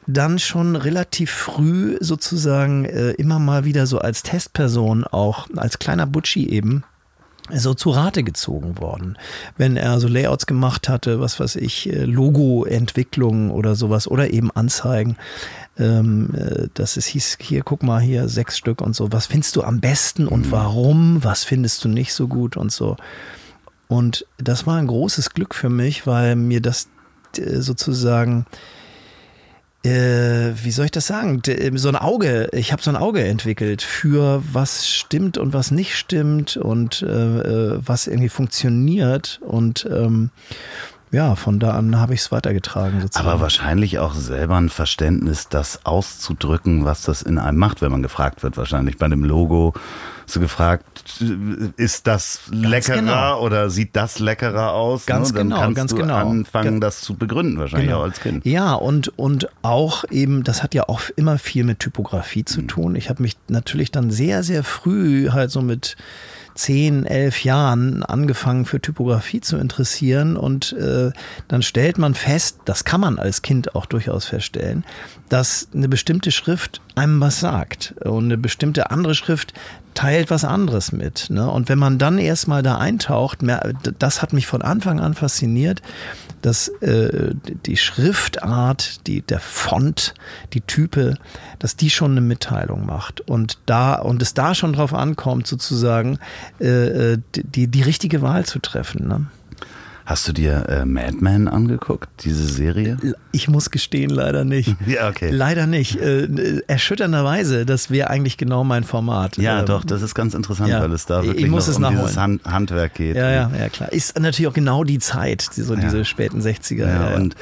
dann schon relativ früh sozusagen äh, immer mal wieder so als Testperson auch, als kleiner Butschi eben, so zu Rate gezogen worden. Wenn er so Layouts gemacht hatte, was weiß ich, äh, Logo-Entwicklung oder sowas oder eben Anzeigen, ähm, äh, dass es hieß, hier, guck mal, hier sechs Stück und so, was findest du am besten und warum, was findest du nicht so gut und so. Und das war ein großes Glück für mich, weil mir das äh, sozusagen, äh, wie soll ich das sagen, D- so ein Auge, ich habe so ein Auge entwickelt für was stimmt und was nicht stimmt und äh, äh, was irgendwie funktioniert. Und ähm, ja, von da an habe ich es weitergetragen sozusagen. Aber wahrscheinlich auch selber ein Verständnis, das auszudrücken, was das in einem macht, wenn man gefragt wird. Wahrscheinlich bei dem Logo so gefragt, ist das leckerer genau. oder sieht das leckerer aus? Ganz ne? Dann genau, kannst ganz du genau. anfangen, das zu begründen, wahrscheinlich auch als Kind. Ja, und, und auch eben, das hat ja auch immer viel mit Typografie zu tun. Ich habe mich natürlich dann sehr, sehr früh halt so mit zehn, elf Jahren angefangen für Typografie zu interessieren und äh, dann stellt man fest, das kann man als Kind auch durchaus feststellen, dass eine bestimmte Schrift einem was sagt und eine bestimmte andere Schrift teilt was anderes mit. Ne? Und wenn man dann erstmal da eintaucht, das hat mich von Anfang an fasziniert, dass äh, die Schriftart, die, der Font, die Type, dass die schon eine Mitteilung macht. Und da, und es da schon drauf ankommt, sozusagen, äh, äh, die, die richtige Wahl zu treffen. Ne? Hast du dir äh, Mad Men angeguckt, diese Serie? Ich muss gestehen, leider nicht. Ja, okay. Leider nicht. Äh, erschütternderweise, das wäre eigentlich genau mein Format. Ja, Ähm, doch, das ist ganz interessant, ja. weil es da Ich wirklich muss noch es um dieses Hand Handwerk geht. Ja, ja, ja, klar. Ist natürlich auch genau die Zeit, so Ja. diese späten 60er. Ja, Ja, ja. und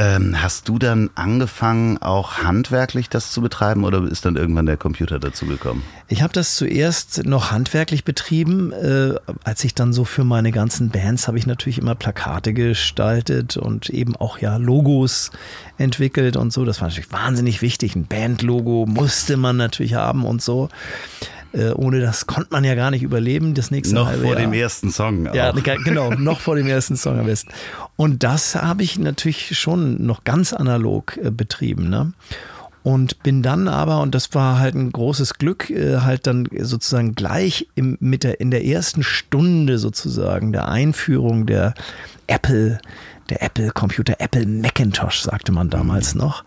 ähm, hast du dann angefangen, auch handwerklich das zu betreiben oder ist dann irgendwann der Computer dazu gekommen? Ich habe das zuerst noch handwerklich betrieben. Äh, als ich dann so für meine ganzen Bands habe ich natürlich immer Plakate gestaltet und eben auch ja Logos entwickelt und so. Das war natürlich wahnsinnig wichtig. Ein Bandlogo musste man natürlich haben und so. Äh, ohne das konnte man ja gar nicht überleben. Das nächste Noch halbe vor Jahr. dem ersten Song. Ja, auch. ge- genau, noch vor dem ersten Song am besten. Und das habe ich natürlich schon noch ganz analog äh, betrieben. Ne? Und bin dann aber, und das war halt ein großes Glück, äh, halt dann sozusagen gleich im, mit der, in der ersten Stunde sozusagen der Einführung der Apple, der Apple Computer, Apple Macintosh, sagte man damals noch,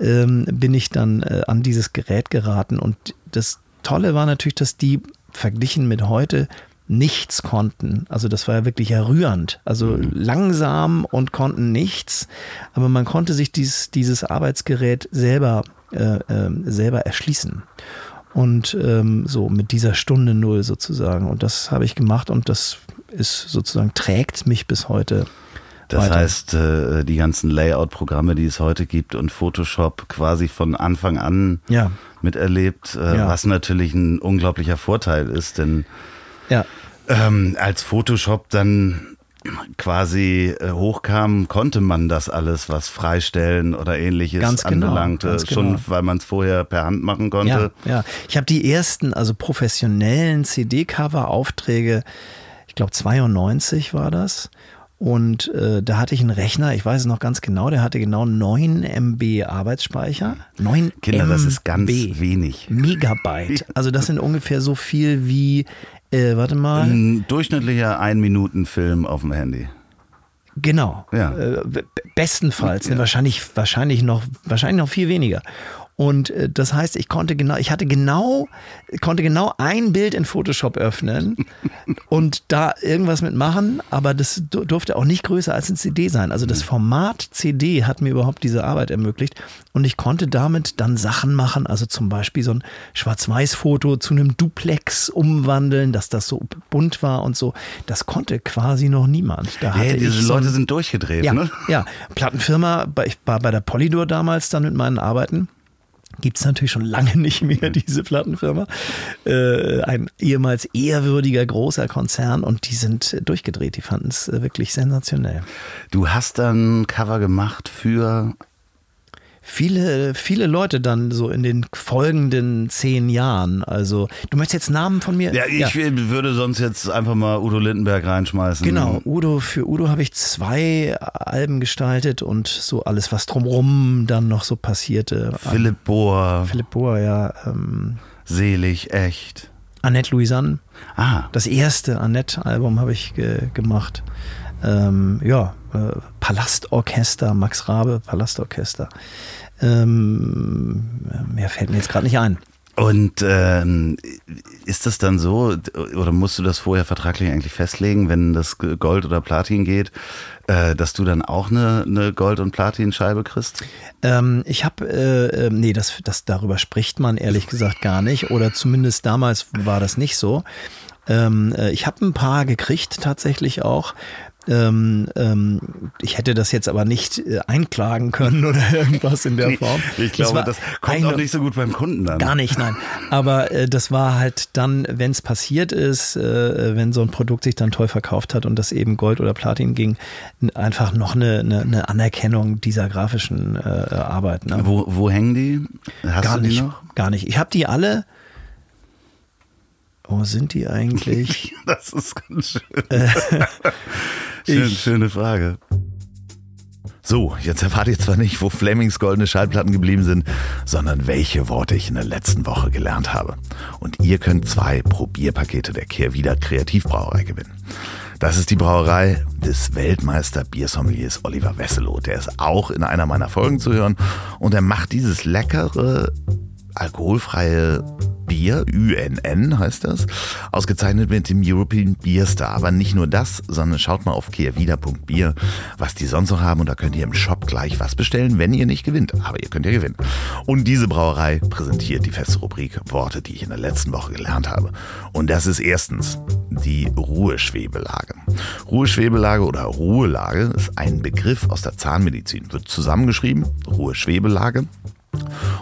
ähm, bin ich dann äh, an dieses Gerät geraten. Und das Tolle war natürlich, dass die verglichen mit heute nichts konnten. Also das war ja wirklich ja rührend. Also langsam und konnten nichts, aber man konnte sich dieses, dieses Arbeitsgerät selber, äh, ähm, selber erschließen. Und ähm, so mit dieser Stunde Null sozusagen. Und das habe ich gemacht und das ist sozusagen, trägt mich bis heute. Das weiter. heißt, äh, die ganzen Layout-Programme, die es heute gibt und Photoshop quasi von Anfang an Ja, miterlebt, äh, Ja. was natürlich ein unglaublicher Vorteil ist, denn ja, ähm, als Photoshop dann quasi äh, hochkam, konnte man das alles, was Freistellen oder ähnliches Ganz genau, anbelangte, ganz schon genau. weil man es vorher per Hand machen konnte. Ja, ja. Ich habe die ersten, also professionellen CD-Cover-Aufträge, ich glaube 92 war das. Und äh, da hatte ich einen Rechner, ich weiß es noch ganz genau, der hatte genau 9 MB Arbeitsspeicher. 9 Kinder, MB. das ist ganz wenig. Megabyte. Also das sind ungefähr so viel wie, äh, warte mal, Ein durchschnittlicher Ein-Minuten-Film auf dem Handy. Genau. Ja. Äh, bestenfalls. Ne, wahrscheinlich, wahrscheinlich, noch, wahrscheinlich noch viel weniger. Und äh, das heißt, ich konnte genau, ich hatte genau, konnte genau ein Bild in Photoshop öffnen und da irgendwas mitmachen, aber das du- durfte auch nicht größer als ein CD sein. Also das Format CD hat mir überhaupt diese Arbeit ermöglicht und ich konnte damit dann Sachen machen, also zum Beispiel so ein Schwarz-Weiß-Foto zu einem Duplex umwandeln, dass das so bunt war und so. Das konnte quasi noch niemand. Da hatte Hey, diese so Leute sind durchgedreht, ja, ne? ja, Plattenfirma, ich war bei der Polydor damals dann mit meinen Arbeiten. Gibt es natürlich schon lange nicht mehr, diese Plattenfirma. Äh, ein ehemals ehrwürdiger großer Konzern und die sind durchgedreht. Die fanden es äh, wirklich sensationell. Du hast dann Cover gemacht für Viele, viele Leute dann so in den folgenden zehn Jahren. Also, du möchtest jetzt Namen von mir? Ja, ich würde sonst jetzt einfach mal Udo Lindenberg reinschmeißen. Genau, Udo, für Udo habe ich zwei Alben gestaltet und so alles, was drumrum dann noch so passierte. Philipp Bohr, Philipp Bohr, ja. Ähm, Selig, echt. Annette Louisanne. Ah, Das erste Annette-Album habe ich ge gemacht. Ähm, ja, äh, Palastorchester, Max Rabe, Palastorchester. Ähm, mehr fällt mir jetzt gerade nicht ein. und ähm, ist das dann so, oder musst du das vorher vertraglich eigentlich festlegen, wenn das Gold oder Platin geht, äh, dass du dann auch eine, eine Gold- und Platinscheibe kriegst? Ähm, ich habe, äh, äh, nee, das, das, darüber spricht man ehrlich gesagt gar nicht. Oder zumindest damals war das nicht so. Ähm, äh, ich habe ein paar gekriegt tatsächlich auch. Ähm, ähm, ich hätte das jetzt aber nicht äh, einklagen können oder irgendwas in der Form. Ich glaube, war das, kommt auch nicht so gut beim Kunden an. Gar nicht, nein. Aber äh, das war halt dann, wenn es passiert ist, äh, wenn so ein Produkt sich dann toll verkauft hat und das eben Gold oder Platin ging, einfach noch eine, eine, eine Anerkennung dieser grafischen äh, Arbeit. Ne? Wo, wo hängen die? Hast Gar du die nicht, noch? gar nicht. Ich habe die alle. Wo sind die eigentlich? Das ist ganz schön. Schön, ich- schöne Frage. So, jetzt erfahrt ihr zwar nicht, wo Flemings goldene Schallplatten geblieben sind, sondern welche Worte ich in der letzten Woche gelernt habe. Und ihr könnt zwei Probierpakete der Kehrwieder Kreativbrauerei gewinnen. Das ist die Brauerei des Weltmeister Biersommeliers Oliver Wesselow. Der ist auch in einer meiner Folgen zu hören und er macht dieses leckere alkoholfreie Bier, UNN heißt das, ausgezeichnet mit dem European Beer Star. Aber nicht nur das, sondern schaut mal auf kehrwieder.bier, was die sonst noch haben und da könnt ihr im Shop gleich was bestellen, wenn ihr nicht gewinnt. Aber ihr könnt ja gewinnen. Und diese Brauerei präsentiert die feste Rubrik Worte, die ich in der letzten Woche gelernt habe. Und das ist erstens die Ruheschwebelage. Ruheschwebelage oder Ruhelage ist ein Begriff aus der Zahnmedizin. Wird zusammengeschrieben, Ruheschwebelage.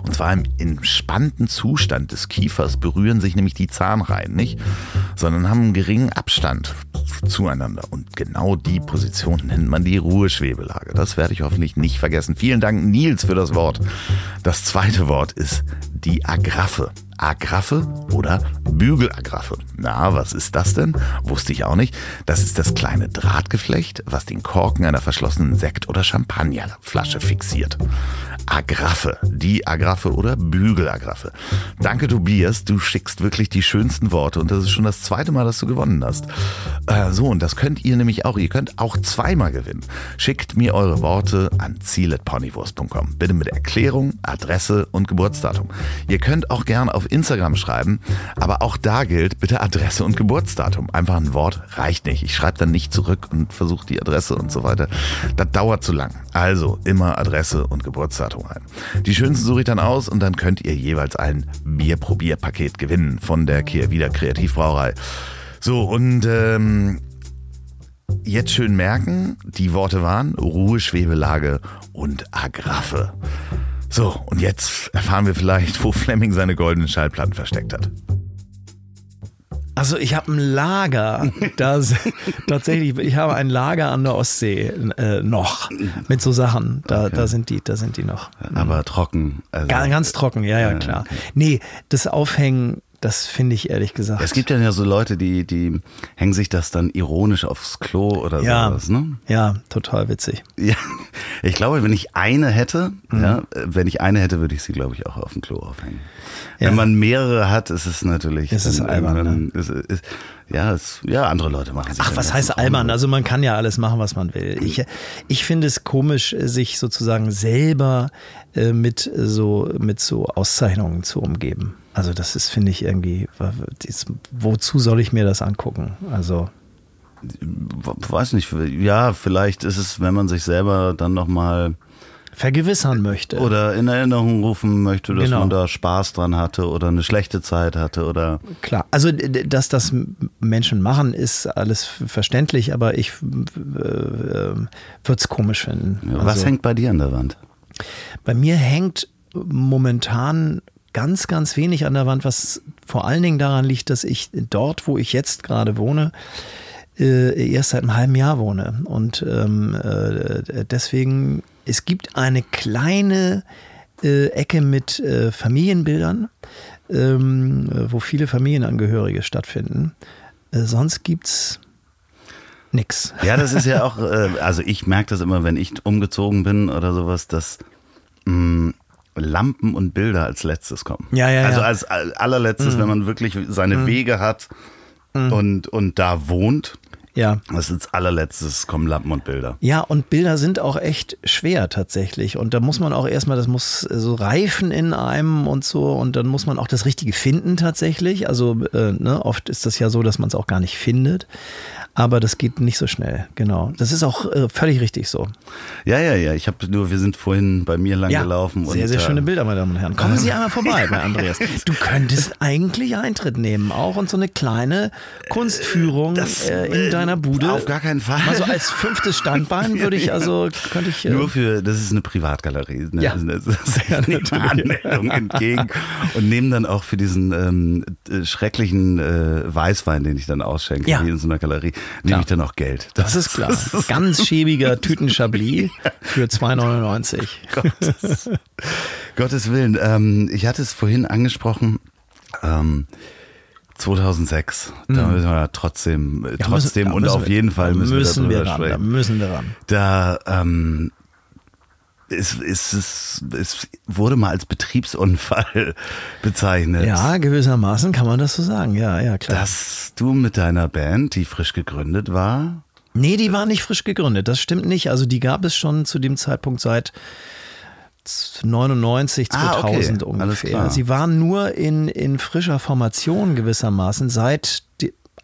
Und zwar im entspannten Zustand des Kiefers berühren sich nämlich die Zahnreihen nicht, sondern haben einen geringen Abstand zueinander. Und genau die Position nennt man die Ruheschwebelage. Das werde ich hoffentlich nicht vergessen. Vielen Dank, Nils, für das Wort. Das zweite Wort ist die Agraffe. Agraffe oder Bügelagraffe. Na, was ist das denn? Wusste ich auch nicht. Das ist das kleine Drahtgeflecht, was den Korken einer verschlossenen Sekt- oder Champagnerflasche fixiert. Agraffe, die Agraffe oder Bügelagraffe. Danke, Tobias, du schickst wirklich die schönsten Worte und das ist schon das zweite Mal, dass du gewonnen hast. Äh, so, und das könnt ihr nämlich auch. Ihr könnt auch zweimal gewinnen. Schickt mir eure Worte an ziel.ponywurst.com. Bitte mit Erklärung, Adresse und Geburtsdatum. Ihr könnt auch gerne auf Instagram schreiben, aber auch da gilt bitte Adresse und Geburtsdatum. Einfach ein Wort reicht nicht. Ich schreibe dann nicht zurück und versuche die Adresse und so weiter. Das dauert zu lang. Also immer Adresse und Geburtsdatum rein. Die schönsten suche ich dann aus und dann könnt ihr jeweils ein Bierprobierpaket gewinnen von der Kehrwieder Kreativbrauerei. So, und ähm, jetzt schön merken, die Worte waren Ruhe, Schwebelage und Agraffe. So, und jetzt erfahren wir vielleicht, wo Fleming seine goldenen Schallplatten versteckt hat. Also ich habe ein Lager, das tatsächlich, ich habe ein Lager an der Ostsee äh, noch mit so Sachen. Da, Okay. da sind die, da sind die noch. Aber trocken. Also, Ganz, ganz trocken, ja, ja, klar. okay. Nee, das Aufhängen, das finde ich ehrlich gesagt. Es gibt ja so Leute, die, die hängen sich das dann ironisch aufs Klo oder Ja. sowas, ne? ja, total witzig. Ja, ich glaube, wenn ich eine hätte, Mhm. ja, wenn ich eine hätte, würde ich sie, glaube ich, auch auf dem Klo aufhängen. Ja. Wenn man mehrere hat, ist es natürlich. Es ist albern, irgendwann- ist- ist- ja, es, ja, andere Leute machen sich Ach, was heißt albern? so. Also man kann ja alles machen, was man will. Ich, ich finde es komisch, sich sozusagen selber äh, mit so, mit so Auszeichnungen zu umgeben. Also das ist, finde ich, irgendwie, wozu soll ich mir das angucken? Also weiß nicht, ja, vielleicht ist es, wenn man sich selber dann nochmal vergewissern möchte. oder in Erinnerung rufen möchte, dass Genau. man da Spaß dran hatte oder eine schlechte Zeit hatte oder Klar, also dass das Menschen machen, ist alles verständlich, aber ich äh, würde es komisch finden. was also, hängt bei dir an der Wand? Bei mir hängt momentan ganz, ganz wenig an der Wand, was vor allen Dingen daran liegt, dass ich dort, wo ich jetzt gerade wohne, äh, erst seit einem halben Jahr wohne. Und ähm, äh, deswegen, es gibt eine kleine äh, Ecke mit äh, Familienbildern, ähm, äh, wo viele Familienangehörige stattfinden. Äh, sonst gibt's nix. Ja, das ist ja auch, äh, also ich merke das immer, wenn ich umgezogen bin oder sowas, dass mh, Lampen und Bilder als letztes kommen. Ja, ja, Also ja. als all- allerletztes, wenn man wirklich seine Wege hat und, und da wohnt, Ja. das ist als allerletztes kommen Lampen und Bilder. Ja, und Bilder sind auch echt schwer tatsächlich. Und da muss man auch erstmal, das muss so reifen in einem und so. Und dann muss man auch das Richtige finden tatsächlich. Also äh, ne, oft ist das ja so, dass man es auch gar nicht findet. Aber das geht nicht so schnell, genau. Das ist auch äh, völlig richtig so. Ja, ja, ja. Ich habe nur, wir sind vorhin bei mir lang gelaufen. sehr, und, sehr äh, schöne Bilder, meine Damen und Herren. Kommen Sie einmal vorbei bei Andreas. Du könntest eigentlich Eintritt nehmen auch und so eine kleine Kunstführung Das, äh, in äh, deiner Bude. Auf gar keinen Fall. Mal so als fünftes Standbein würde ich also, könnte ich. äh, Nur für, das ist eine Privatgalerie. Ne? Ja. Das ist ich nehme Anmeldung entgegen und nehme dann auch für diesen ähm, äh, schrecklichen äh, Weißwein, den ich dann ausschenke, Ja. wie in so einer Galerie, nehme ich dann auch Geld. Das ist klar. Ganz schäbiger Tütenchablis für 2,99. Gottes, Gottes Willen. Ähm, ich hatte es vorhin angesprochen. Ähm, 2006. Da müssen wir trotzdem, Mhm. Ja, trotzdem müssen- da und auf wir- jeden Fall da müssen, müssen wir wir ran. Da sprechen. müssen wir ran. Da ähm, ist, ist es, es wurde mal als Betriebsunfall bezeichnet. Ja, gewissermaßen kann man das so sagen. Ja, ja, klar. Dass du mit deiner Band, die frisch gegründet war, nee, die war nicht frisch gegründet. Das stimmt nicht. Also die gab es schon zu dem Zeitpunkt seit 99, Ah, 2000 okay. Alles ungefähr. Sie waren nur in, in frischer Formation gewissermaßen seit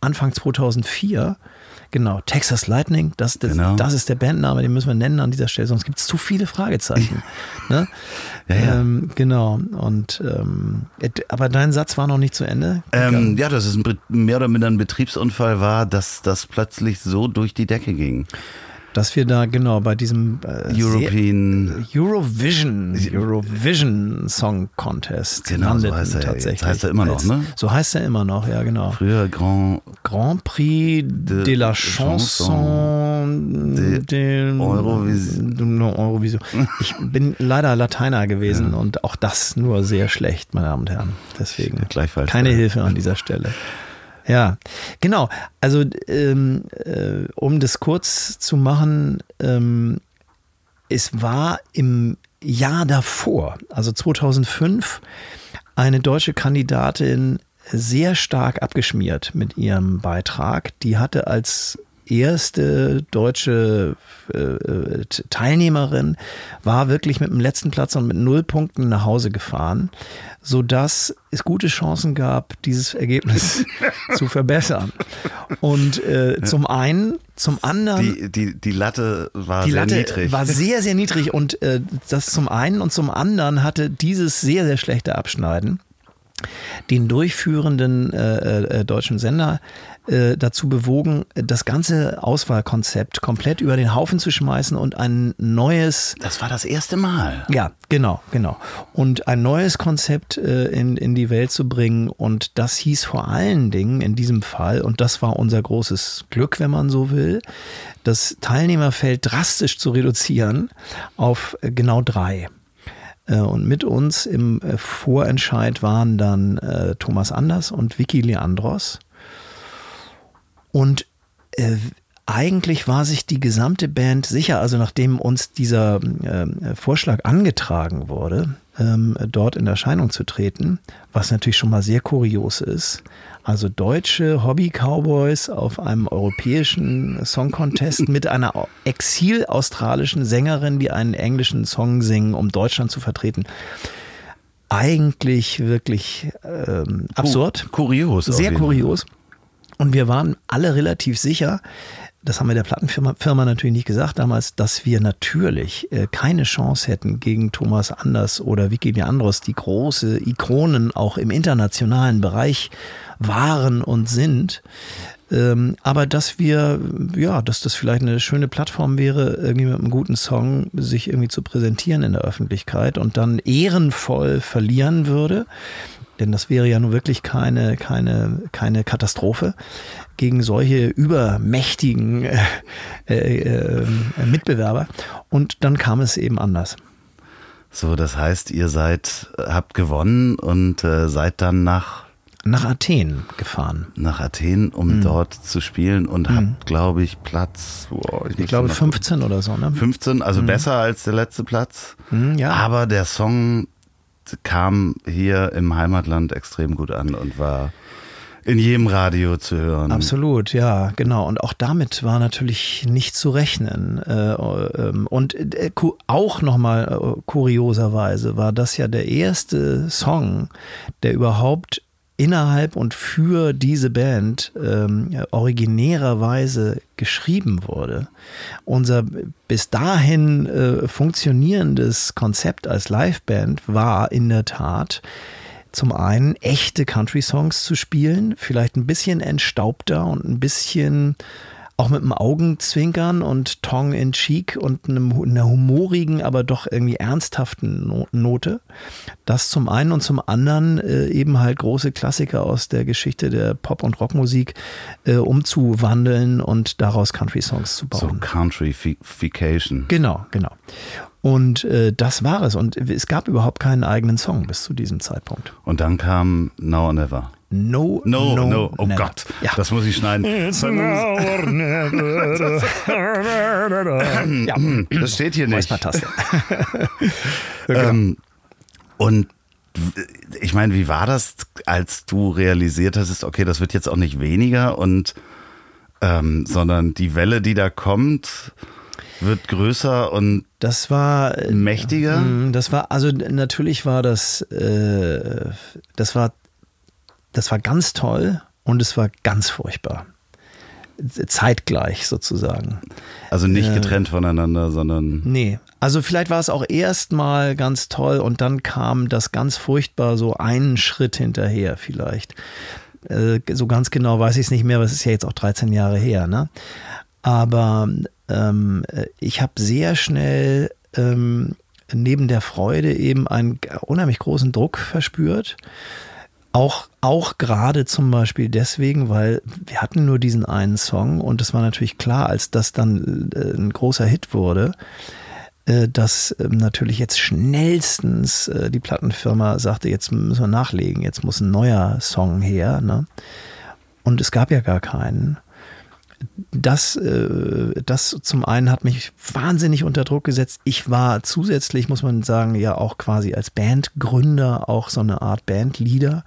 Anfang 2004. Genau, Texas Lightning, das, das, Genau. das ist der Bandname, den müssen wir nennen an dieser Stelle, sonst gibt es zu viele Fragezeichen. ne? Ja, ja. Ähm, genau, und ähm, aber dein Satz war noch nicht zu Ende. ähm, ja, dass es mehr oder minder ein Betriebsunfall war, dass das plötzlich so durch die Decke ging. Dass wir da genau bei diesem äh, European, Eurovision, Eurovision Song Contest Genau, so landeten heißt er. Jetzt tatsächlich. heißt er immer noch, ne? So heißt er immer noch, ja genau. früher Grand Grand Prix de, De la Chanson de de Eurovision. Eurovision. Ich bin leider Lateiner gewesen und auch das nur sehr schlecht, meine Damen und Herren. Deswegen Gleichfalls, keine ja. Hilfe an dieser Stelle. Ja, genau. Also ähm, äh, um das kurz zu machen, ähm, es war im Jahr davor, also 2005, eine deutsche Kandidatin sehr stark abgeschmiert mit ihrem Beitrag. Die hatte als erste deutsche äh, äh, Teilnehmerin war wirklich mit dem letzten Platz und mit null Punkten nach Hause gefahren, sodass es gute Chancen gab, dieses Ergebnis zu verbessern. Und äh, zum einen, zum anderen die, die, die Latte war die sehr Latte niedrig. war sehr, sehr niedrig und äh, das zum einen und zum anderen hatte dieses sehr, sehr schlechte Abschneiden den durchführenden äh, äh, deutschen Sender äh, dazu bewogen, das ganze Auswahlkonzept komplett über den Haufen zu schmeißen und ein neues. Das war das erste Mal. Ja, genau, genau. Und ein neues Konzept äh, in, in die Welt zu bringen. Und das hieß vor allen Dingen in diesem Fall, und das war unser großes Glück, wenn man so will, das Teilnehmerfeld drastisch zu reduzieren auf äh, genau drei. Äh, und mit uns im äh, Vorentscheid waren dann äh, Thomas Anders und Vicky Leandros. Und äh, eigentlich war sich die gesamte Band sicher, also nachdem uns dieser äh, Vorschlag angetragen wurde, ähm, dort in Erscheinung zu treten, was natürlich schon mal sehr kurios ist. Also deutsche Hobby-Cowboys auf einem europäischen Song-Contest mit einer exil-australischen Sängerin, die einen englischen Song singen, um Deutschland zu vertreten. Eigentlich wirklich ähm, absurd. Kurios. Sehr kurios. Und wir waren alle relativ sicher, das haben wir der Plattenfirma Firma natürlich nicht gesagt damals, dass wir natürlich äh, keine Chance hätten gegen Thomas Anders oder Vicky Leandros, die große Ikonen auch im internationalen Bereich waren und sind. Ähm, aber dass wir, ja, dass das vielleicht eine schöne Plattform wäre, irgendwie mit einem guten Song sich irgendwie zu präsentieren in der Öffentlichkeit und dann ehrenvoll verlieren würde denn das wäre ja nun wirklich keine, keine, keine Katastrophe gegen solche übermächtigen äh, äh, äh, Mitbewerber. Und dann kam es eben anders. So, das heißt, ihr seid, habt gewonnen und äh, seid dann nach nach Athen gefahren. Nach Athen, um mhm. dort zu spielen und mhm. habt, glaube ich, Platz. Boah, ich, ich glaube 15 oder so, ne? 15, also mhm. besser als der letzte Platz. Mhm, ja. Aber der Song kam hier im Heimatland extrem gut an und war in jedem Radio zu hören. Absolut, ja, genau. Und auch damit war natürlich nicht zu rechnen. Äh, ähm, und äh, auch nochmal äh, kurioserweise war das ja der erste Song, der überhaupt innerhalb und für diese Band ähm, originärerweise geschrieben wurde. Unser bis dahin äh, funktionierendes Konzept als Liveband war in der Tat zum einen echte Country-Songs zu spielen, vielleicht ein bisschen entstaubter und ein bisschen auch mit einem Augenzwinkern und Tongue in Cheek und einem, einer humorigen, aber doch irgendwie ernsthaften Note. Das zum einen und zum anderen äh, eben halt große Klassiker aus der Geschichte der Pop- und Rockmusik äh, umzuwandeln und daraus Country-Songs zu bauen. So Countryfication. Genau, genau. Und äh, das war es. Und es gab überhaupt keinen eigenen Song bis zu diesem Zeitpunkt. Und dann kam Now or Never. No, no, no, no. Oh never. Gott, ja. das muss ich schneiden. It's now or never. ja. Das steht hier nicht. ähm, und ich meine, wie war das, als du realisiert hast, okay, das wird jetzt auch nicht weniger und ähm, sondern die Welle, die da kommt, wird größer und das war mächtiger. Mm, das war also natürlich war das äh, das war das war ganz toll und es war ganz furchtbar. Zeitgleich sozusagen. Also nicht getrennt äh, voneinander, sondern. Nee. Also vielleicht war es auch erstmal ganz toll und dann kam das ganz furchtbar so einen Schritt hinterher vielleicht. Äh, so ganz genau weiß ich es nicht mehr, aber es ist ja jetzt auch 13 Jahre her. Ne? Aber ähm, ich habe sehr schnell ähm, neben der Freude eben einen unheimlich großen Druck verspürt auch, auch gerade zum Beispiel deswegen, weil wir hatten nur diesen einen Song und es war natürlich klar, als das dann äh, ein großer Hit wurde, äh, dass ähm, natürlich jetzt schnellstens äh, die Plattenfirma sagte, jetzt müssen wir nachlegen, jetzt muss ein neuer Song her. Ne? Und es gab ja gar keinen das, äh, das zum einen hat mich wahnsinnig unter Druck gesetzt. Ich war zusätzlich, muss man sagen, ja auch quasi als Bandgründer auch so eine Art Bandleader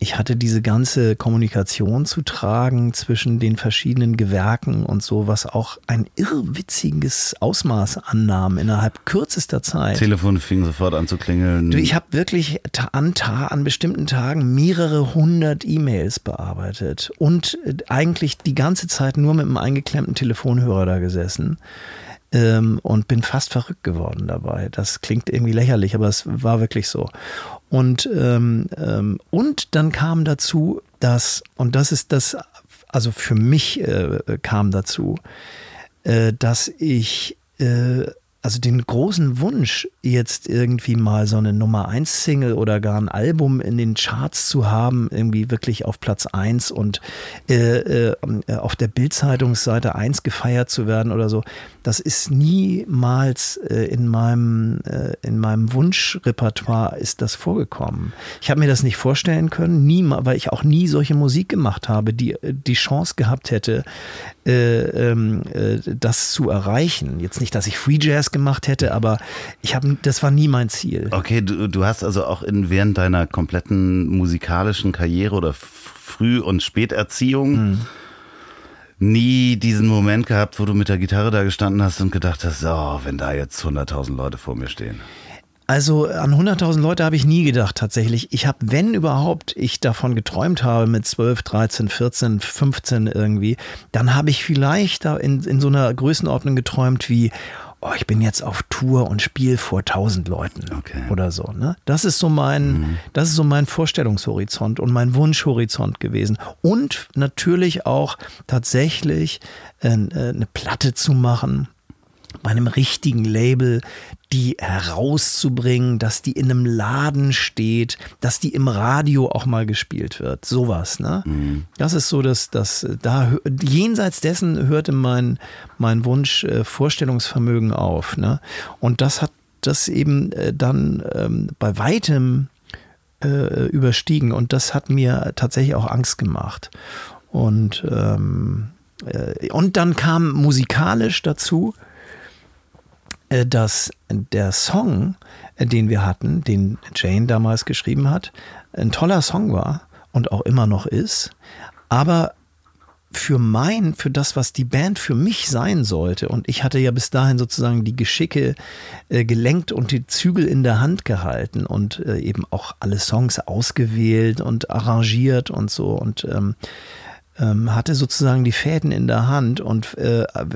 ich hatte diese ganze Kommunikation zu tragen zwischen den verschiedenen Gewerken und so, was auch ein irrwitziges Ausmaß annahm innerhalb kürzester Zeit. Telefon fing sofort an zu klingeln. Ich habe wirklich an, an bestimmten Tagen mehrere hundert E-Mails bearbeitet und äh, eigentlich die ganze Zeit nur mit einem eingeklemmten Telefonhörer da gesessen ähm, und bin fast verrückt geworden dabei. Das klingt irgendwie lächerlich, aber es war wirklich so. Und, ähm, ähm, und dann kam dazu, dass, und das ist das, also für mich äh, kam dazu, äh, dass ich äh, also den großen Wunsch, jetzt irgendwie mal so eine Nummer 1 Single oder gar ein Album in den Charts zu haben, irgendwie wirklich auf Platz 1 und äh, äh, auf der Bildzeitungsseite 1 gefeiert zu werden oder so, das ist niemals äh, in meinem, äh, in meinem Wunschrepertoire ist das vorgekommen. Ich habe mir das nicht vorstellen können, nie, weil ich auch nie solche Musik gemacht habe, die die Chance gehabt hätte, äh, ähm, äh, das zu erreichen. Jetzt nicht, dass ich Free Jazz gemacht hätte, aber ich habe, das war nie mein Ziel. Okay, du, du hast also auch in, während deiner kompletten musikalischen Karriere oder Früh- und Späterziehung hm nie diesen Moment gehabt, wo du mit der Gitarre da gestanden hast und gedacht hast, oh, wenn da jetzt 100.000 Leute vor mir stehen? Also an 100.000 Leute habe ich nie gedacht tatsächlich. Ich habe, wenn überhaupt ich davon geträumt habe mit 12, 13, 14, 15 irgendwie, dann habe ich vielleicht da in, in so einer Größenordnung geträumt wie, oh, ich bin jetzt auf Tour und spiele vor tausend Leuten okay. oder so. Ne? Das ist so mein, mhm. das ist so mein Vorstellungshorizont und mein Wunschhorizont gewesen. Und natürlich auch tatsächlich äh, eine Platte zu machen bei einem richtigen Label, die herauszubringen, dass die in einem Laden steht, dass die im Radio auch mal gespielt wird. Sowas, ne? Mhm. Das ist so, dass das da jenseits dessen hörte mein, mein Wunsch äh, Vorstellungsvermögen auf. Ne? Und das hat das eben äh, dann ähm, bei weitem äh, überstiegen. Und das hat mir tatsächlich auch Angst gemacht. Und, ähm, äh, und dann kam musikalisch dazu, dass der Song, äh, den wir hatten, den Jane damals geschrieben hat, ein toller Song war und auch immer noch ist, aber für mein, für das, was die Band für mich sein sollte, und ich hatte ja bis dahin sozusagen die Geschicke äh, gelenkt und die Zügel in der Hand gehalten und äh, eben auch alle Songs ausgewählt und arrangiert und so und ähm, ähm, hatte sozusagen die Fäden in der Hand und äh, äh,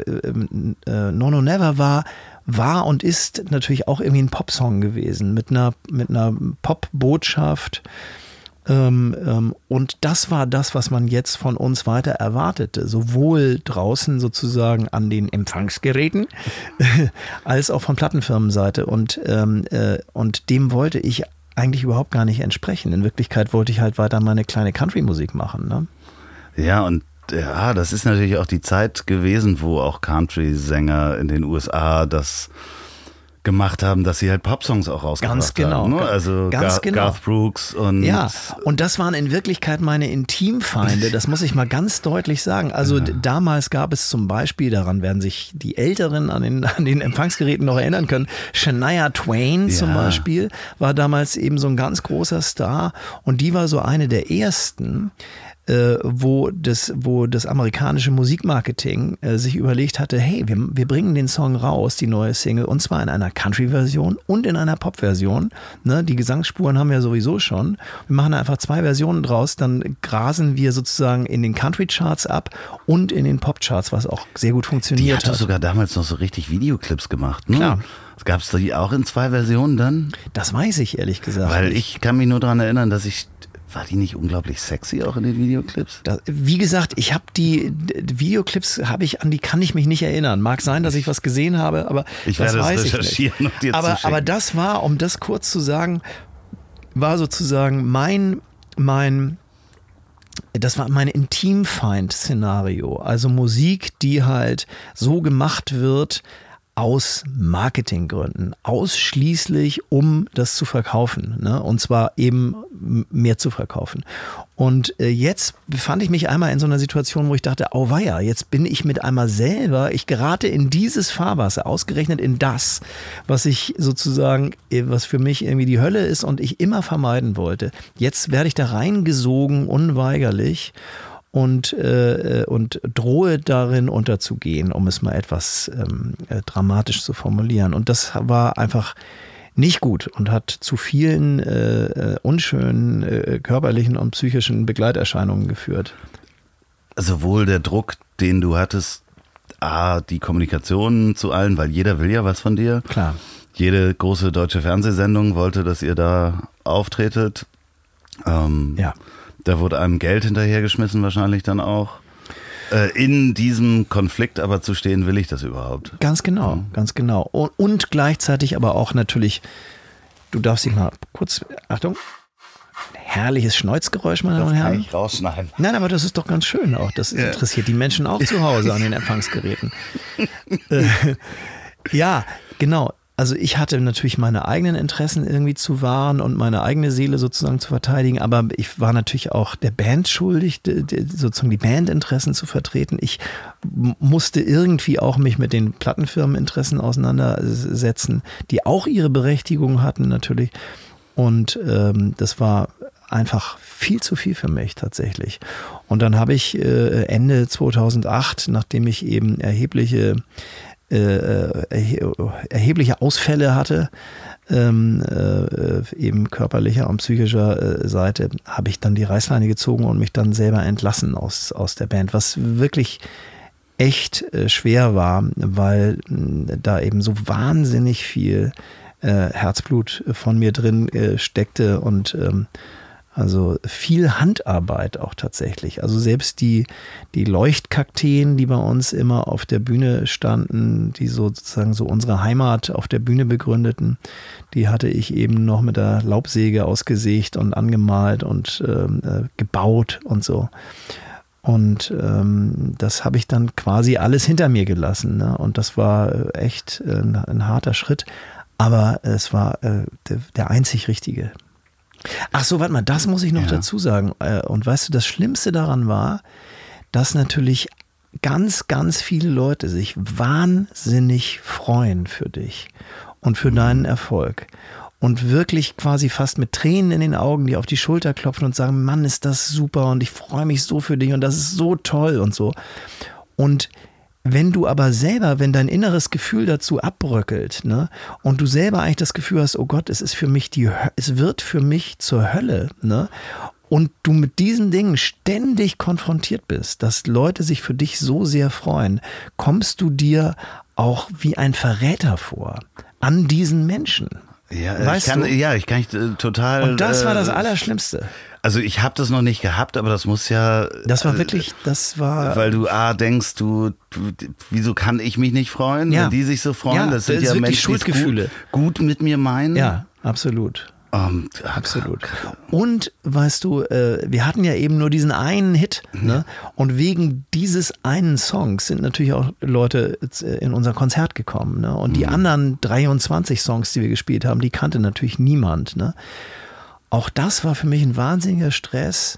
äh, No No Never war war und ist natürlich auch irgendwie ein Popsong gewesen mit einer, mit einer Pop-Botschaft. Ähm, ähm, und das war das, was man jetzt von uns weiter erwartete, sowohl draußen sozusagen an den Empfangsgeräten als auch von Plattenfirmenseite. Und, ähm, äh, und dem wollte ich eigentlich überhaupt gar nicht entsprechen. In Wirklichkeit wollte ich halt weiter meine kleine Country-Musik machen. Ne? Ja, und ja, das ist natürlich auch die Zeit gewesen, wo auch Country-Sänger in den USA das gemacht haben, dass sie halt Popsongs auch rausgebracht Ganz genau. haben. Ne? Also Ganz Gar genau. Garth Brooks und ja, und das waren in Wirklichkeit meine Intimfeinde. Das muss ich mal ganz deutlich sagen. Also ja. damals gab es zum Beispiel, daran werden sich die Älteren an den, an den Empfangsgeräten noch erinnern können, Shania Twain ja. zum Beispiel war damals eben so ein ganz großer Star und die war so eine der ersten, äh, wo, das, wo das amerikanische Musikmarketing äh, sich überlegt hatte, hey, wir, wir bringen den Song raus, die neue Single, und zwar in einer Country-Version und in einer Pop-Version. Ne, die Gesangsspuren haben wir sowieso schon. Wir machen einfach zwei Versionen draus, dann grasen wir sozusagen in den Country-Charts ab und in den Pop-Charts, was auch sehr gut funktioniert die hat. Die hat sogar damals noch so richtig Videoclips gemacht, ne? Klar. Gab es die auch in zwei Versionen dann? Das weiß ich ehrlich gesagt. Weil ich kann mich nur daran erinnern, dass ich war die nicht unglaublich sexy auch in den Videoclips? Das, wie gesagt, ich habe die, Videoclips habe ich an die kann ich mich nicht erinnern. Mag sein, dass ich was gesehen habe, aber ich das werde weiß das recherchieren ich nicht. Und dir aber, zu aber das war, um das kurz zu sagen, war sozusagen mein mein das war mein Intimfeind-Szenario. Also Musik, die halt so gemacht wird, aus Marketinggründen, ausschließlich um das zu verkaufen, ne? und zwar eben mehr zu verkaufen. Und äh, jetzt befand ich mich einmal in so einer Situation, wo ich dachte, oh weia, jetzt bin ich mit einmal selber, ich gerate in dieses Fahrwasser, ausgerechnet in das, was ich sozusagen, äh, was für mich irgendwie die Hölle ist und ich immer vermeiden wollte. Jetzt werde ich da reingesogen, unweigerlich und, äh, und drohe darin unterzugehen, um es mal etwas ähm, äh, dramatisch zu formulieren. Und das war einfach nicht gut und hat zu vielen äh, äh unschönen äh, körperlichen und psychischen Begleiterscheinungen geführt. Sowohl der Druck, den du hattest, A, die Kommunikation zu allen, weil jeder will ja was von dir. Klar. Jede große deutsche Fernsehsendung wollte, dass ihr da auftretet. Ähm, Ja. Da wurde einem Geld hinterhergeschmissen, wahrscheinlich dann auch. Äh, in diesem Konflikt aber zu stehen, will ich das überhaupt? Ganz genau, ganz genau. Und, und gleichzeitig aber auch natürlich, du darfst dich mal kurz, Achtung, herrliches Schneuzgeräusch, meine Damen und Herren. rausschneiden. Nein, aber das ist doch ganz schön auch. Das interessiert die Menschen auch zu Hause an den Empfangsgeräten. äh, ja, genau. Also ich hatte natürlich meine eigenen Interessen irgendwie zu wahren und meine eigene Seele sozusagen zu verteidigen, aber ich war natürlich auch der Band schuldig, sozusagen die Bandinteressen zu vertreten. Ich musste irgendwie auch mich mit den Plattenfirmeninteressen auseinandersetzen, die auch ihre Berechtigung hatten natürlich. Und ähm, das war einfach viel zu viel für mich tatsächlich. Und dann habe ich äh, Ende 2008, nachdem ich eben erhebliche äh, erhe erhebliche Ausfälle hatte, ähm, äh, eben körperlicher und psychischer äh, Seite, habe ich dann die Reißleine gezogen und mich dann selber entlassen aus, aus der Band, was wirklich echt äh, schwer war, weil da eben so wahnsinnig viel äh, Herzblut von mir drin äh, steckte und ähm, also viel Handarbeit auch tatsächlich. Also selbst die, die Leuchtkakteen, die bei uns immer auf der Bühne standen, die sozusagen so unsere Heimat auf der Bühne begründeten, die hatte ich eben noch mit der Laubsäge ausgesägt und angemalt und ähm, äh, gebaut und so. Und ähm, das habe ich dann quasi alles hinter mir gelassen. Ne? Und das war äh, echt äh, ein, ein harter Schritt. Aber es war äh, der, der einzig richtige. Ach so, warte mal, das muss ich noch Ja. dazu sagen. Äh, Und weißt du, das Schlimmste daran war, dass natürlich ganz, ganz viele Leute sich wahnsinnig freuen für dich und für deinen Erfolg. Und wirklich quasi fast mit Tränen in den Augen dir auf die Schulter klopfen und sagen, Mann, ist das super und ich freue mich so für dich und das ist so toll und so. Und wenn du aber selber, wenn dein inneres Gefühl dazu abbröckelt, ne, und du selber eigentlich das Gefühl hast, oh Gott, es ist für mich die, es wird für mich zur Hölle, ne, und du mit diesen Dingen ständig konfrontiert bist, dass Leute sich für dich so sehr freuen, kommst du dir auch wie ein Verräter vor an diesen Menschen. Ja, äh, Weißt ich kann, du? ja, ich kann ich, äh, total. Und das war das äh, Allerschlimmste. Also ich habe das noch nicht gehabt, aber das muss ja. Das war äh, wirklich, das war. Weil du A denkst, du, du, wieso kann ich mich nicht freuen, Ja. wenn die sich so freuen? Ja, das sind das ja Menschen, die es. Gut, gut mit mir meinen. ja, absolut. Und, Absolut. Und weißt du, äh, wir hatten ja eben nur diesen einen Hit, ne? Und wegen dieses einen Songs sind natürlich auch Leute äh, in unser Konzert gekommen, ne? Und die anderen 23 Songs, die wir gespielt haben, die kannte natürlich niemand, ne? Auch das war für mich ein wahnsinniger Stress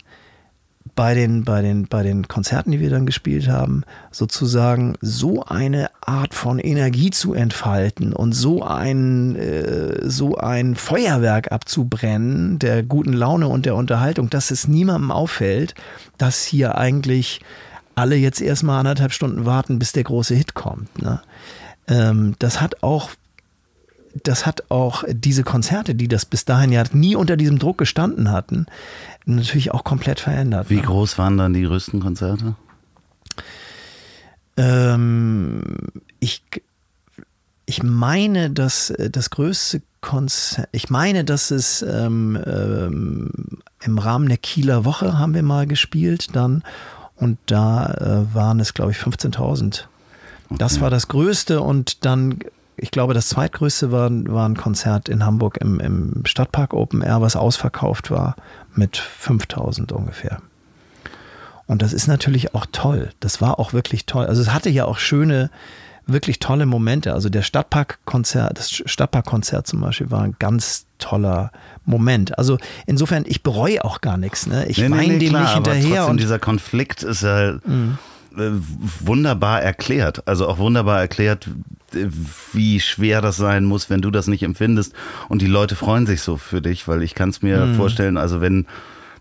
bei den, bei den, bei den Konzerten, die wir dann gespielt haben, sozusagen so eine Art von Energie zu entfalten und so ein, äh, so ein Feuerwerk abzubrennen der guten Laune und der Unterhaltung, dass es niemandem auffällt, dass hier eigentlich alle jetzt erstmal anderthalb Stunden warten, bis der große Hit kommt. Ne? Ähm, das hat auch das hat auch diese Konzerte, die das bis dahin ja nie unter diesem Druck gestanden hatten, natürlich auch komplett verändert. Wie ne? groß waren dann die größten Konzerte? Ähm, ich, ich meine, dass das größte Konzert, ich meine, dass es ähm, ähm, im Rahmen der Kieler Woche haben wir mal gespielt dann und da äh, waren es, glaube ich, 15.000. Das war das Größte und dann, ich glaube, das zweitgrößte war, war ein Konzert in Hamburg im, im Stadtpark Open Air, was ausverkauft war mit 5000 ungefähr. Und das ist natürlich auch toll. Das war auch wirklich toll. Also es hatte ja auch schöne, wirklich tolle Momente. Also der Stadtparkkonzert, das Stadtparkkonzert zum Beispiel war ein ganz toller Moment. Also insofern, ich bereue auch gar nichts. Ne? Ich Nee, nee, weine nee, dem klar, nicht aber hinterher trotzdem, und dieser Konflikt ist ja äh, wunderbar erklärt. Also auch wunderbar erklärt, äh, wie schwer das sein muss, wenn du das nicht empfindest. Und die Leute freuen sich so für dich, weil ich kann es mir Mhm. vorstellen, also wenn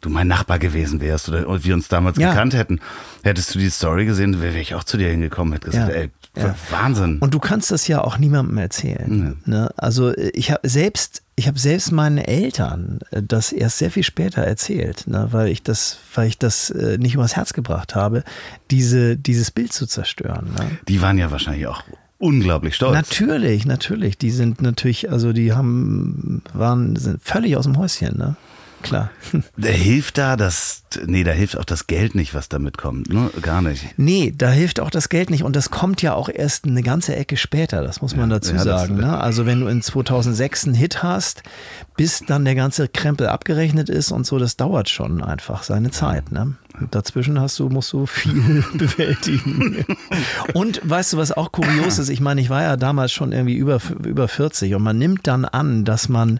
du mein Nachbar gewesen wärst oder wir uns damals Ja. gekannt hätten, hättest du die Story gesehen, wäre ich auch zu dir hingekommen, hätte gesagt, Ja. ey, Ja. Wahnsinn. Und du kannst das ja auch niemandem erzählen. Ne? Also äh, ich habe selbst, ich habe selbst meinen Eltern äh, das erst sehr viel später erzählt, ne? weil ich das, weil ich das äh, nicht übers Herz gebracht habe, diese, dieses Bild zu zerstören. Ne? die waren ja wahrscheinlich auch unglaublich stolz. Natürlich, natürlich. Die sind natürlich, also die haben, waren sind völlig aus dem Häuschen, ne? Klar. Da hilft da das, nee, da hilft auch das Geld nicht, was damit kommt, ne? Gar nicht. Nee, da hilft auch das Geld nicht und das kommt ja auch erst eine ganze Ecke später, das muss man dazu ja, sagen. Ne? Also wenn du in 2006 einen Hit hast, bis dann der ganze Krempel abgerechnet ist und so, das dauert schon einfach seine Zeit. Ne? Dazwischen hast du, musst du viel bewältigen. Und weißt du, was auch kurios ist? Ich meine, ich war ja damals schon irgendwie über, über 40 und man nimmt dann an, dass man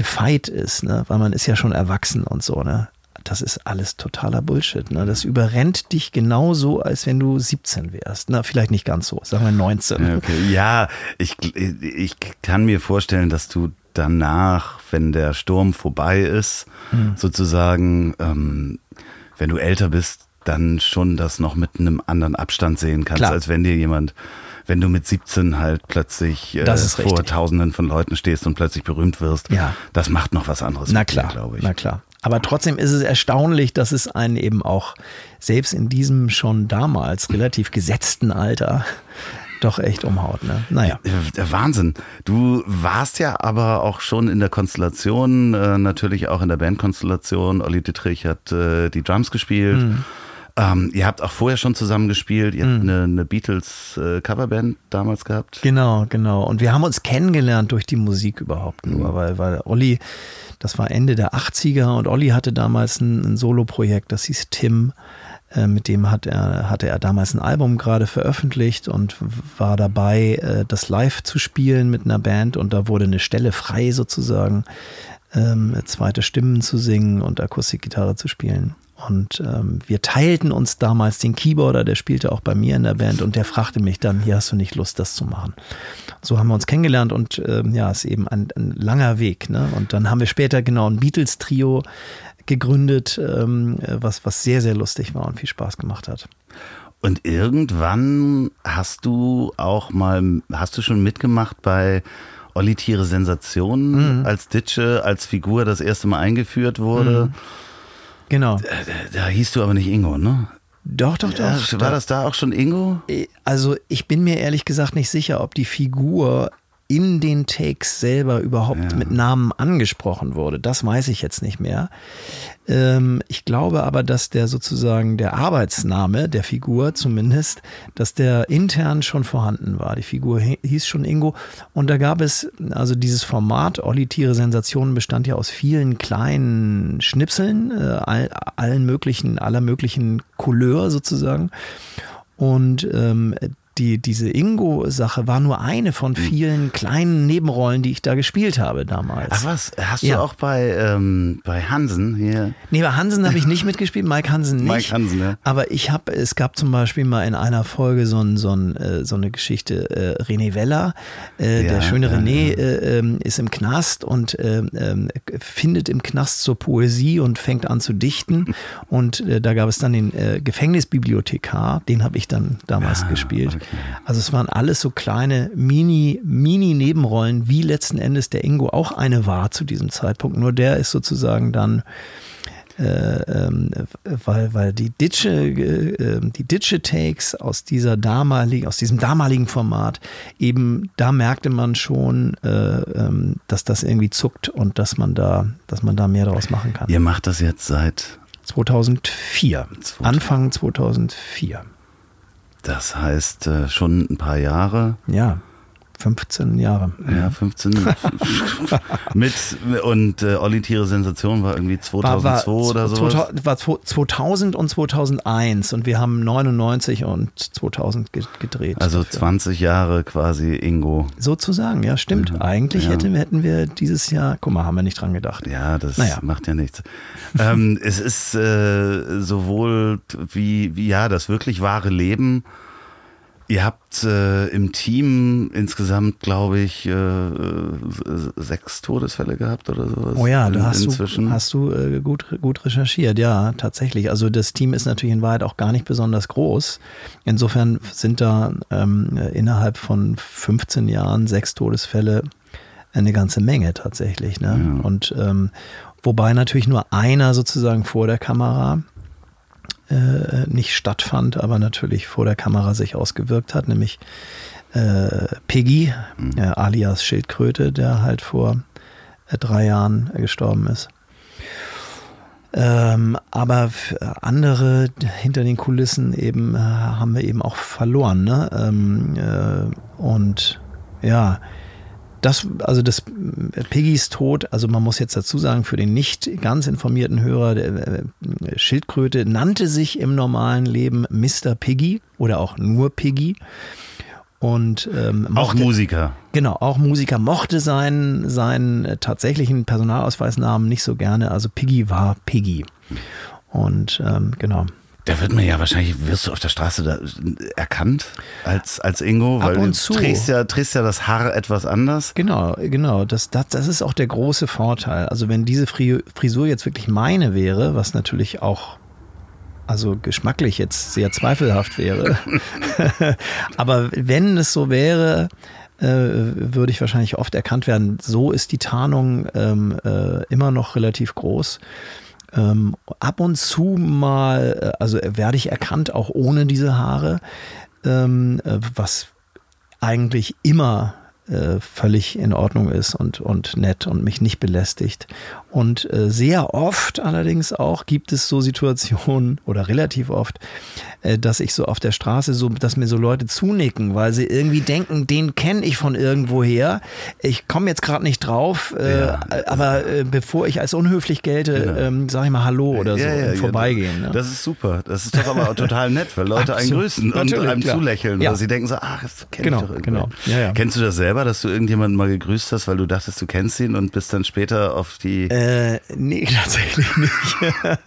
gefeit ist, ne? weil man ist ja schon erwachsen und so. Ne? Das ist alles totaler Bullshit. Ne? Das überrennt dich genauso, als wenn du 17 wärst. Na, vielleicht nicht ganz so, sagen wir 19. Ja, okay. ja ich, ich kann mir vorstellen, dass du danach, wenn der Sturm vorbei ist, Hm. sozusagen, ähm, wenn du älter bist, dann schon das noch mit einem anderen Abstand sehen kannst, Klar. als wenn dir jemand, wenn du mit 17 halt plötzlich äh, vor richtig. Tausenden von Leuten stehst und plötzlich berühmt wirst. Ja. Das macht noch was anderes, Na klar, glaube ich. na klar. Aber trotzdem ist es erstaunlich, dass es einen eben auch selbst in diesem schon damals relativ gesetzten Alter doch echt umhaut. Ne? Naja. Der Wahnsinn. Du warst ja aber auch schon in der Konstellation, äh, natürlich auch in der Bandkonstellation. Olli Dittrich hat äh, die Drums gespielt. Mhm. Ähm, ihr habt auch vorher schon zusammen gespielt. Ihr habt eine, eine Beatles-Coverband damals gehabt. Genau, genau. Und wir haben uns kennengelernt durch die Musik überhaupt Mhm. nur, weil, weil Olli, das war Ende der 80er und Olli hatte damals ein, ein Soloprojekt, das hieß Tim. Äh, Mit dem hat er, hatte er damals ein Album gerade veröffentlicht und war dabei, äh, das live zu spielen mit einer Band und da wurde eine Stelle frei sozusagen, ähm, zweite Stimmen zu singen und Akustikgitarre zu spielen. Und ähm, wir teilten uns damals den Keyboarder, der spielte auch bei mir in der Band und der fragte mich dann, hier hast du nicht Lust, das zu machen. So haben wir uns kennengelernt und ähm, ja, ist eben ein, ein langer Weg. Ne? Und dann haben wir später genau ein Beatles-Trio gegründet, ähm, was, was sehr, sehr lustig war und viel Spaß gemacht hat. Und irgendwann hast du auch mal, hast du schon mitgemacht bei Olli Tiere Mhm. Sensationen als Ditsche, als Figur das erste Mal eingeführt wurde. Genau. Da, da hieß du aber nicht Ingo, ne? Doch, doch, doch. Ja, war das da auch schon Ingo? Also ich bin mir ehrlich gesagt nicht sicher, ob die Figur in den Takes selber überhaupt Ja. mit Namen angesprochen wurde. Das weiß ich jetzt nicht mehr. Ähm, ich glaube aber, dass der sozusagen der Arbeitsname der Figur zumindest, dass der intern schon vorhanden war. Die Figur hi- hieß schon Ingo und da gab es also dieses Format Olli Tiere Sensationen bestand ja aus vielen kleinen Schnipseln, äh, all, allen möglichen, aller möglichen Couleur sozusagen. Und ähm, die, diese Ingo-Sache war nur eine von vielen kleinen Nebenrollen, die ich da gespielt habe damals. Ach was, hast Ja. du auch bei, ähm, bei Hansen hier? Nee, bei Hansen habe ich nicht mitgespielt, Mike Hansen nicht. Mike Hansen, ja. Aber ich habe, es gab zum Beispiel mal in einer Folge so, ein, so, ein, äh, so eine Geschichte, äh, René Weller, äh, Ja, der schöne ja, René, Äh, ähm, ist im Knast und ähm, ähm, findet im Knast zur Poesie und fängt an zu dichten. Und äh, da gab es dann den Gefängnisbibliothekar, den habe ich dann damals Ah, gespielt. okay. Also es waren alles so kleine Mini, Mini-Nebenrollen, wie letzten Endes der Ingo auch eine war zu diesem Zeitpunkt. Nur der ist sozusagen dann äh, ähm, weil, weil die Ditsche, äh, ähm, die Ditsche-Takes aus dieser damaligen, aus diesem damaligen Format, eben da merkte man schon, äh, ähm, dass das irgendwie zuckt und dass man da, dass man da mehr daraus machen kann. Ihr macht das jetzt seit, 2004, 2000. Anfang 2004. das heißt äh, schon ein paar Jahre. Ja, 15 Jahre. Ja, 15. mit und äh, Olli Tiere Sensation war irgendwie 2002 oder so. 2000 war 2000 und 2001 und wir haben 99 und 2000 ge- gedreht. Also dafür. 20 Jahre quasi Ingo. Sozusagen, ja, stimmt. Mhm. Eigentlich Ja. hätten, hätten wir dieses Jahr, guck mal, haben wir nicht dran gedacht. Ja, das Naja. macht ja nichts. ähm, es ist äh, sowohl wie, wie ja das wirklich wahre Leben Ihr habt äh, im Team insgesamt, glaube ich, äh, sechs Todesfälle gehabt oder sowas. Oh ja, da hast inzwischen. du, hast du äh, gut, gut recherchiert, ja, tatsächlich. Also das Team ist natürlich in Wahrheit auch gar nicht besonders groß. Insofern sind da ähm, innerhalb von 15 Jahren sechs Todesfälle eine ganze Menge tatsächlich. Ne? Ja. Und ähm, wobei natürlich nur einer sozusagen vor der Kamera äh, nicht stattfand, aber natürlich vor der Kamera sich ausgewirkt hat, nämlich äh, Piggy, Mhm. äh, alias Schildkröte, der halt vor äh, drei Jahren gestorben ist. Ähm, aber andere hinter den Kulissen eben äh, haben wir eben auch verloren. Ne? Ähm, äh, und ja, das, also das äh, Piggys Tod, also man muss jetzt dazu sagen, für den nicht ganz informierten Hörer, der äh, Schildkröte nannte sich im normalen Leben Mr. Piggy oder auch nur Piggy. Und ähm, Auch mochte- Musiker. Genau, auch Musiker mochte seinen, seinen äh, tatsächlichen Personalausweisnamen nicht so gerne. Also Piggy war Piggy. Und ähm, genau. Da wird man ja wahrscheinlich, wirst du auf der Straße da erkannt als, als Ingo, Ab weil und du zu. trägst ja, trägst ja das Haar etwas anders. Genau, genau. Das, das, das ist auch der große Vorteil. Also wenn diese Fri- Frisur jetzt wirklich meine wäre, was natürlich auch also geschmacklich jetzt sehr zweifelhaft wäre. Aber wenn es so wäre, äh, würde ich wahrscheinlich oft erkannt werden. So ist die Tarnung ähm, äh, immer noch relativ groß. Ähm, ab und zu mal, äh, also werde ich erkannt, auch ohne diese Haare, ähm, äh, was eigentlich immer äh, völlig in Ordnung ist und, und nett und mich nicht belästigt. Und äh, sehr oft allerdings auch gibt es so Situationen oder relativ oft, äh, dass ich so auf der Straße so, dass mir so Leute zunicken, weil sie irgendwie denken, den kenne ich von irgendwoher. Ich komme jetzt gerade nicht drauf, äh, Ja. aber äh, bevor ich als unhöflich gelte, Genau. ähm, sage ich mal Hallo oder so Ja, ja, im ja, Vorbeigehen. ne? Das ist super. Das ist doch aber total nett, weil Leute einen Absolut. grüßen und einem klar. zulächeln. Oder sie denken so, ach, das kenn Genau, ich doch irgendwie. genau. Kennst du das selber, dass du irgendjemanden mal gegrüßt hast, weil du dachtest, du kennst ihn und bist dann später auf die... Äh, nee, tatsächlich nicht.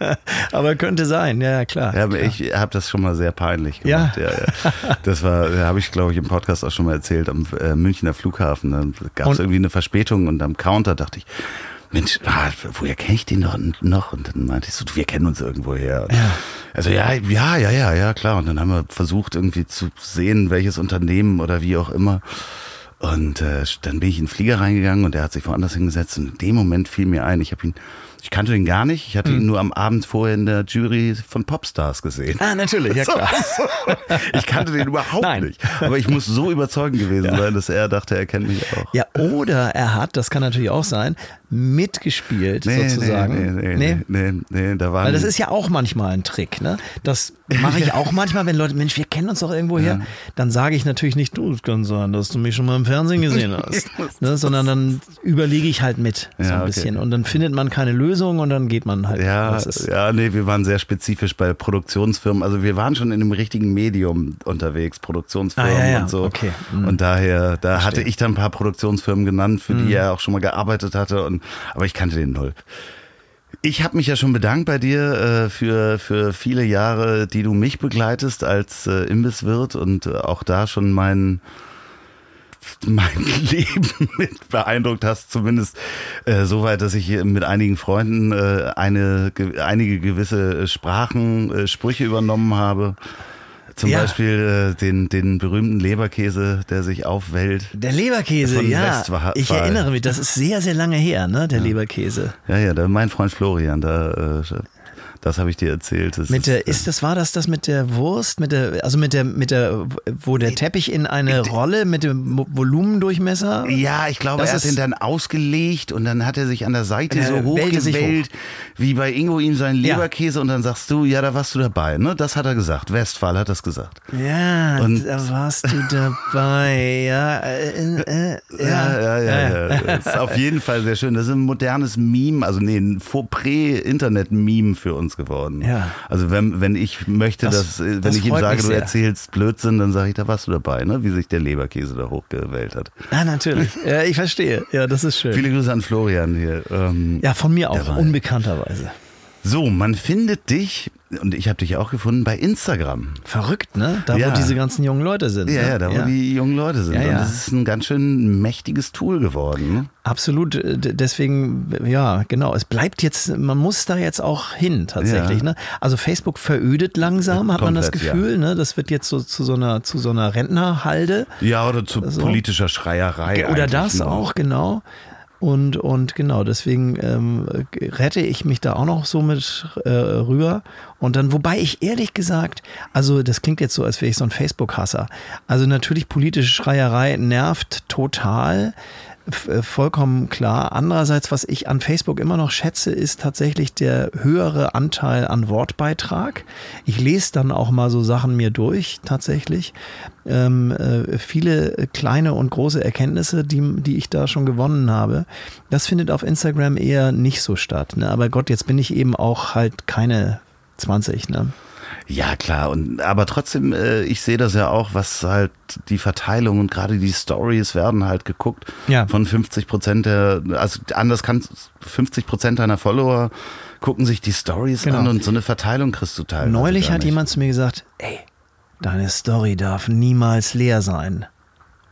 Aber könnte sein, ja, ja, klar. Ja, klar. ich habe das schon mal sehr peinlich gemacht. Ja, ja. Das war, habe ich glaube ich im Podcast auch schon mal erzählt, am äh, Münchner Flughafen. Da gab es irgendwie eine Verspätung und am Counter dachte ich, Mensch, ah, woher kenne ich den doch noch? Und dann meinte ich so, wir kennen uns irgendwoher. Ja. Also ja, ja, ja, ja, ja, klar. Und dann haben wir versucht irgendwie zu sehen, welches Unternehmen oder wie auch immer. Und äh, dann bin ich in den Flieger reingegangen und er hat sich woanders hingesetzt. Und in dem Moment fiel mir ein, ich habe ihn, ich kannte ihn gar nicht. Ich hatte Hm. ihn nur am Abend vorher in der Jury von Popstars gesehen. Ah, natürlich, ja klar. Ich kannte den überhaupt Nein. nicht. Aber ich muss so überzeugend gewesen sein, dass er dachte, er kennt mich auch. Ja, oder er hat, das kann natürlich auch sein, mitgespielt sozusagen. Nee, nee, nee, nee, nee, da Weil das ist ja auch manchmal ein Trick, ne? Das mache ich auch manchmal, wenn Leute, Mensch, wir kennen uns doch irgendwo her. Dann sage ich natürlich nicht, du, es kann sein, dass du mich schon mal im Fernsehen gesehen hast. ne? Sondern dann überlege ich halt mit, so Ja, ein okay. bisschen. Und dann findet man keine Lösung und dann geht man halt. Ja, ja, nee, wir waren sehr spezifisch bei Produktionsfirmen. Also wir waren schon in einem richtigen Medium unterwegs, Produktionsfirmen Ah, ja, ja, und so. okay. Mhm. Und daher, da hatte ich dann ein paar Produktionsfirmen genannt, für Mhm. die er auch schon mal gearbeitet hatte. Und, aber ich kannte den null. Ich habe mich ja schon bedankt bei dir äh, für, für viele Jahre, die du mich begleitest als äh, Imbisswirt und äh, auch da schon mein, mein Leben mit beeindruckt hast, zumindest äh, soweit, dass ich mit einigen Freunden äh, eine, ge, einige gewisse Sprachen, äh, Sprüche übernommen habe. Zum Ja. Beispiel äh, den, den berühmten Leberkäse, der sich aufwellt. Der Leberkäse, ja. Westphal. Ich erinnere mich, das ist sehr, sehr lange her, ne? Der Leberkäse. Ja, ja, da, mein Freund Florian, da, äh, das habe ich dir erzählt. Das Mit der, äh, ist das, war das das mit der Wurst, mit der, also mit der, mit der, wo der Teppich in eine Rolle mit dem Volumendurchmesser? Ja, ich glaube, Das er hat den dann ausgelegt und dann hat er sich an der Seite so hochgewellt, wie bei Ingo ihm sein Ja. Leberkäse und dann sagst du, ja, da warst du dabei, ne? Das hat er gesagt. Westphal hat das gesagt. Ja, Und- da warst du dabei, ja, äh, äh, Ja, ja, ja, ja. Das ist auf jeden Fall sehr schön. Das ist ein modernes Meme, also nee, ein Prä-Internet-Meme für uns geworden. Ja. Also wenn, wenn ich möchte, Das- dass, äh, wenn das ich ihm sage, du erzählst Blödsinn, dann sage ich, da warst du dabei, ne? Wie sich der Leberkäse da hochgewählt hat. Ah, natürlich. Ja, ich verstehe. Ja, das ist schön. Viele Grüße an Florian hier. Ähm, ja, von mir auch, unbekannterweise. So, man findet dich, und ich habe dich auch gefunden, bei Instagram. Verrückt, ne? Da, Ja. wo diese ganzen jungen Leute sind. Ja, ne? ja, da wo die jungen Leute sind. Ja, Und ja. das ist ein ganz schön mächtiges Tool geworden. Ne? Absolut, äh, deswegen, ja, genau. Es bleibt jetzt, man muss da jetzt auch hin, tatsächlich. Ja. Ne? Also Facebook verödet langsam, hat man das Komplett, ja. Gefühl. Ne? Das wird jetzt so zu so einer, zu so einer Rentnerhalde. Ja, oder zu Also- politischer Schreierei. Oder das auch, genau. Und, und genau, deswegen ähm, rette ich mich da auch noch so mit äh, rüber. Und dann, wobei ich ehrlich gesagt, also das klingt jetzt so, als wäre ich so ein Facebook-Hasser. Also natürlich politische Schreierei nervt total. Äh, Vollkommen klar. Andererseits, was ich an Facebook immer noch schätze, ist tatsächlich der höhere Anteil an Wortbeitrag. Ich lese dann auch mal so Sachen mir durch, tatsächlich. Ähm, äh, viele kleine und große Erkenntnisse, die, die ich da schon gewonnen habe. Das findet auf Instagram eher nicht so statt. Ne? Aber Gott, jetzt bin ich eben auch halt keine 20. Ne? Ja, klar. Und, aber trotzdem, äh, ich sehe das ja auch, was halt die Verteilung und gerade die Stories werden halt geguckt Ja. von 50 Prozent der, also anders kann 50 Prozent deiner Follower gucken sich die Stories Genau. an und so eine Verteilung kriegst du teilweise. Neulich hat jemand zu mir gesagt, ey, deine Story darf niemals leer sein.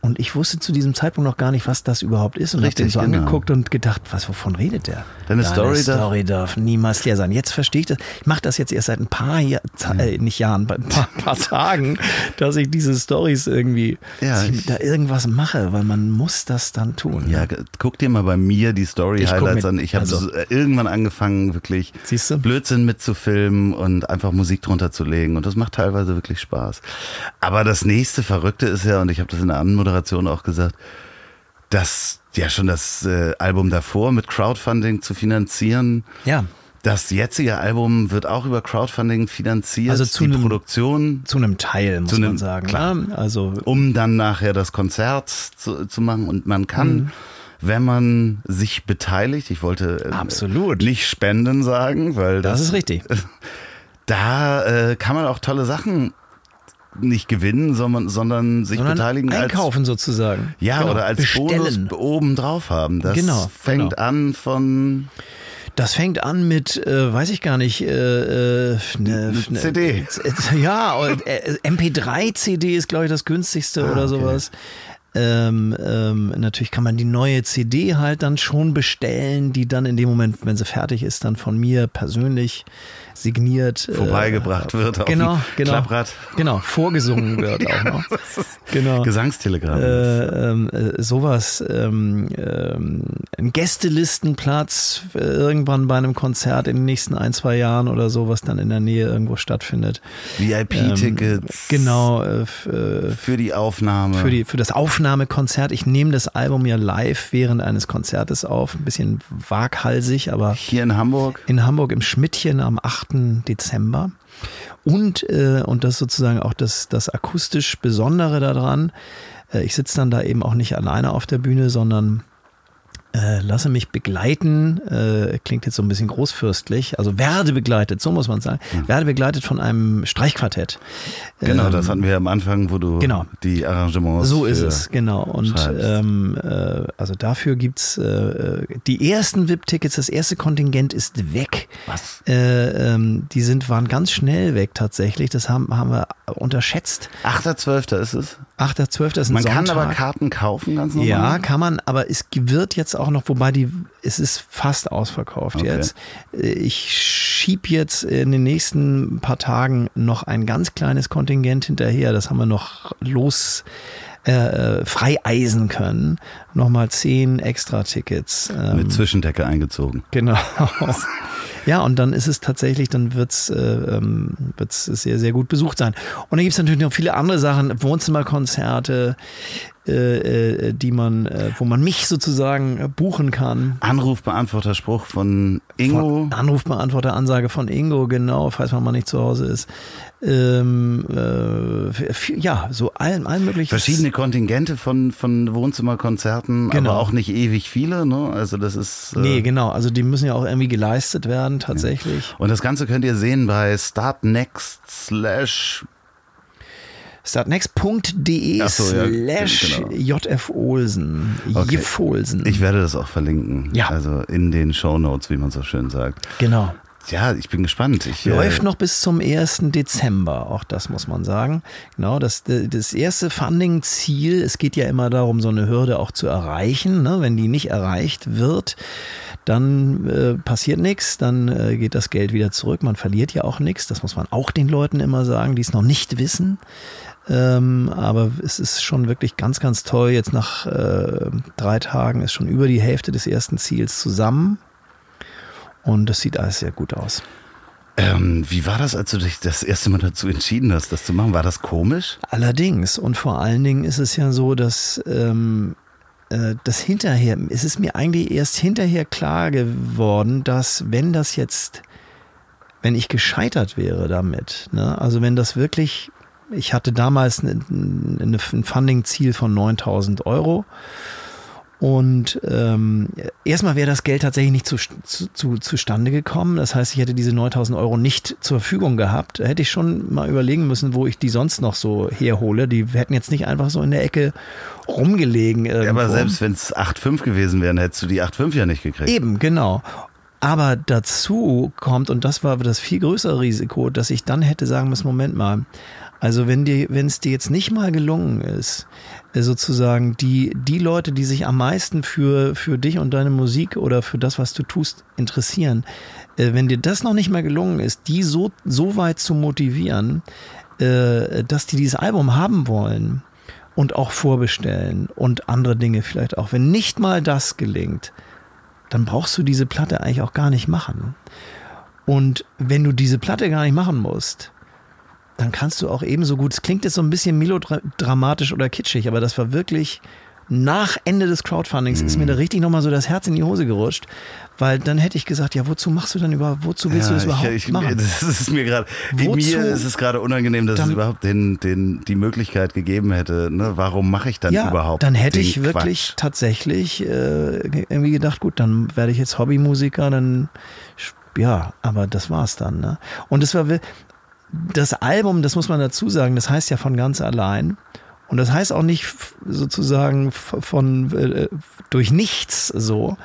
Und ich wusste zu diesem Zeitpunkt noch gar nicht, was das überhaupt ist und habe Richtig, den so genau. angeguckt und gedacht, was wovon redet der? Deine Story darf- Story darf niemals leer sein. Jetzt verstehe ich das. Ich mache das jetzt erst seit ein paar Jahr, Mhm. äh, nicht Jahren, ein paar, paar Tagen, dass ich diese Stories irgendwie Ja, ich da irgendwas mache, weil man muss das dann tun. Ja, ge- guck dir mal bei mir die Story-Highlights an. Ich habe also- so, äh, irgendwann angefangen, wirklich? Blödsinn mitzufilmen und einfach Musik drunter zu legen. Und das macht teilweise wirklich Spaß. Aber das nächste Verrückte ist ja, und ich habe das in der Anmoderation auch gesagt, dass ja schon das äh, Album davor mit Crowdfunding zu finanzieren. Ja, Das jetzige Album wird auch über Crowdfunding finanziert. Also zu die einem- Produktion, zu einem Teil, muss Zu einem- man sagen. klar. Ne? Also um dann nachher das Konzert zu, zu machen. Und man kann, Mhm. wenn man sich beteiligt, ich wollte äh, Absolut. nicht spenden sagen, weil das, das ist richtig. da äh, kann man auch tolle Sachen nicht gewinnen, sondern, sondern sich Sondern beteiligen einkaufen sozusagen. als ja Genau. oder als Bestellen. Bonus oben drauf haben. Das Genau, fängt genau. an von Das fängt an mit, äh, weiß ich gar nicht, äh, äh, ne, ne, CD. Ja, und, äh, MP3-CD ist, glaube ich, das günstigste Ah, oder okay. sowas. Ähm, ähm, natürlich kann man die neue CD halt dann schon bestellen, die dann in dem Moment, wenn sie fertig ist, dann von mir persönlich signiert äh, vorbeigebracht wird auf genau, genau, Klapprad. genau, vorgesungen wird auch noch. Genau. Gesangstelegramm. Äh, ähm, äh, sowas, ähm, ähm, ein Gästelistenplatz äh, irgendwann bei einem Konzert in den nächsten ein, zwei Jahren oder so, was dann in der Nähe irgendwo stattfindet. VIP-Tickets. Ähm, genau, äh, äh, Für die Aufnahme. für, die, für das Aufnahmekonzert. Ich nehme das Album ja live während eines Konzertes auf, ein bisschen waghalsig, aber Hier in Hamburg. in Hamburg im Schmidtchen am 8. Dezember. Und, äh, und das sozusagen auch das, das akustisch Besondere daran. Äh, ich sitze dann da eben auch nicht alleine auf der Bühne, sondern äh, lasse mich begleiten, äh, klingt jetzt so ein bisschen großfürstlich, also werde begleitet, so muss man sagen, werde begleitet von einem Streichquartett. Genau, Ähm, das hatten wir am Anfang, wo du genau. die Arrangements. so ist es, genau. Und ähm, äh, also dafür gibt's äh, die ersten VIP-Tickets, das erste Kontingent ist weg. Was? Äh, ähm, die sind, waren ganz schnell weg tatsächlich. Das haben, haben wir unterschätzt. 8.12. ist es. 8.12. ist ein Man Sonntag. kann aber Karten kaufen, ganz normal. Ja, kann man, aber es wird jetzt auch noch, wobei die, es ist fast ausverkauft Okay. jetzt. Äh, Ich schieb jetzt in den nächsten paar Tagen noch ein ganz kleines Kontingent hinterher. Das haben wir noch los äh, freieisen können. Nochmal zehn extra Tickets. Ähm, Mit Zwischendecke eingezogen. Genau. Ja, und dann ist es tatsächlich, dann wird's äh, ähm, wird's sehr, sehr gut besucht sein. Und dann gibt's natürlich noch viele andere Sachen, Wohnzimmerkonzerte, äh, äh, die man, äh, wo man mich sozusagen äh, buchen kann. Anrufbeantworterspruch von Ingo. Von Anrufbeantworter, Ansage von Ingo, genau, falls man mal nicht zu Hause ist. Ähm, äh, ja, so allen, allen möglichen. Verschiedene Kontingente von, von Wohnzimmerkonzerten, Genau. aber auch nicht ewig viele. Ne? Also das ist. äh, Nee, genau. Also die müssen ja auch irgendwie geleistet werden, tatsächlich. Und das Ganze könnt ihr sehen bei Startnext slash Startnext.de ja, slash genau. JF Olsen. Okay. Jif Olsen. Ich werde das auch verlinken. Ja. Also in den Show Notes, wie man so schön sagt. genau. ja, ich bin gespannt. Ich, Läuft äh, noch bis zum 1. Dezember, auch das muss man sagen. Genau, das, das erste Funding-Ziel, es geht ja immer darum, so eine Hürde auch zu erreichen. Ne? Wenn die nicht erreicht wird, dann äh, passiert nichts, dann äh, geht das Geld wieder zurück. Man verliert ja auch nichts, das muss man auch den Leuten immer sagen, die es noch nicht wissen. Ähm, aber es ist schon wirklich ganz, ganz toll. Jetzt nach äh, drei Tagen ist schon über die Hälfte des ersten Ziels zusammen. Und das sieht alles sehr gut aus. Ähm, wie war das, als du dich das erste Mal dazu entschieden hast, das zu machen? War das komisch? Allerdings. Und vor allen Dingen ist es ja so, dass ähm, äh, das hinterher, es ist mir eigentlich erst hinterher klar geworden, dass wenn das jetzt, wenn ich gescheitert wäre damit, ne, also wenn das wirklich, ich hatte damals ein, ein Funding-Ziel von 9000 Euro und ähm, erstmal wäre das Geld tatsächlich nicht zu, zu, zustande gekommen. Das heißt, ich hätte diese 9000 Euro nicht zur Verfügung gehabt. Da hätte ich schon mal überlegen müssen, wo ich die sonst noch so herhole. Die hätten jetzt nicht einfach so in der Ecke rumgelegen. Irgendwo. Ja, aber selbst wenn es 8,5 gewesen wären, hättest du die 8,5 ja nicht gekriegt. Eben, genau. Aber dazu kommt, und das war das viel größere Risiko, dass ich dann hätte sagen müssen, Moment mal, also wenn dir, wenn es dir jetzt nicht mal gelungen ist, äh, sozusagen die, die Leute, die sich am meisten für, für dich und deine Musik oder für das, was du tust, interessieren, äh, wenn dir das noch nicht mal gelungen ist, die so, so weit zu motivieren, äh, dass die dieses Album haben wollen und auch vorbestellen und andere Dinge vielleicht auch. Wenn nicht mal das gelingt, dann brauchst du diese Platte eigentlich auch gar nicht machen. Und wenn du diese Platte gar nicht machen musst, dann kannst du auch ebenso gut, es klingt jetzt so ein bisschen melodramatisch oder kitschig, aber das war wirklich nach Ende des Crowdfundings ist mir da richtig nochmal so das Herz in die Hose gerutscht, weil dann hätte ich gesagt, ja, wozu machst du dann überhaupt, wozu willst ja, du das überhaupt ich, ich, machen? Das ist mir gerade, mir ist es gerade unangenehm, dass dann, es überhaupt den, den, die Möglichkeit gegeben hätte, ne? warum mache ich dann ja, überhaupt dann hätte ich wirklich Quatsch? tatsächlich äh, irgendwie gedacht, gut, dann werde ich jetzt Hobbymusiker, dann ja, aber das war's dann. Ne? Und es war, das Album, das muss man dazu sagen, das heißt ja von ganz allein. Und das heißt auch nicht sozusagen von äh, durch nichts so.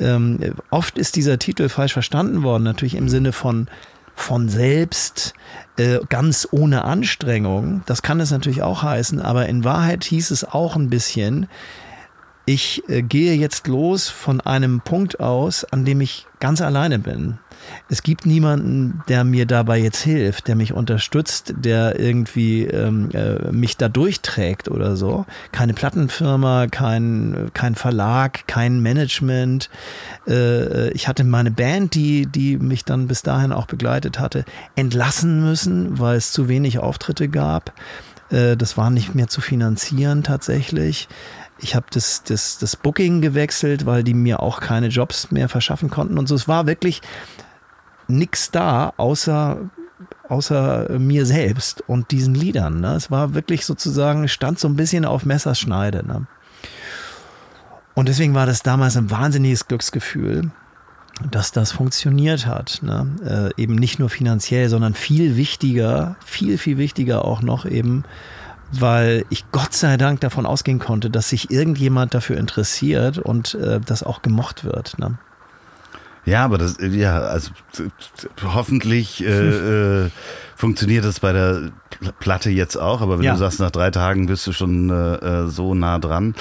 Ähm, oft ist dieser Titel falsch verstanden worden, natürlich im Sinne von von selbst, äh, ganz ohne Anstrengung. Das kann es natürlich auch heißen, aber in Wahrheit hieß es auch ein bisschen, ich äh, gehe jetzt los von einem Punkt aus, an dem ich ganz alleine bin. Es gibt niemanden, der mir dabei jetzt hilft, der mich unterstützt, der irgendwie ähm, äh, mich da durchträgt oder so. Keine Plattenfirma, kein, kein Verlag, kein Management. Äh, ich hatte meine Band, die, die mich dann bis dahin auch begleitet hatte, entlassen müssen, weil es zu wenig Auftritte gab. Äh, das war nicht mehr zu finanzieren tatsächlich. Ich habe das, das, das Booking gewechselt, weil die mir auch keine Jobs mehr verschaffen konnten. Und so, es war wirklich nichts da, außer, außer mir selbst und diesen Liedern. Ne? Es war wirklich sozusagen, stand so ein bisschen auf Messerschneide. Ne? Und deswegen war das damals ein wahnsinniges Glücksgefühl, dass das funktioniert hat. Ne? Äh, eben nicht nur finanziell, sondern viel wichtiger, viel, viel wichtiger auch noch eben weil ich Gott sei Dank davon ausgehen konnte, dass sich irgendjemand dafür interessiert und äh, das auch gemocht wird. Ne? Ja, aber das, ja, also hoffentlich äh, äh, funktioniert das bei der Platte jetzt auch, aber wenn ja. du sagst, nach drei Tagen bist du schon äh, äh so nah dran.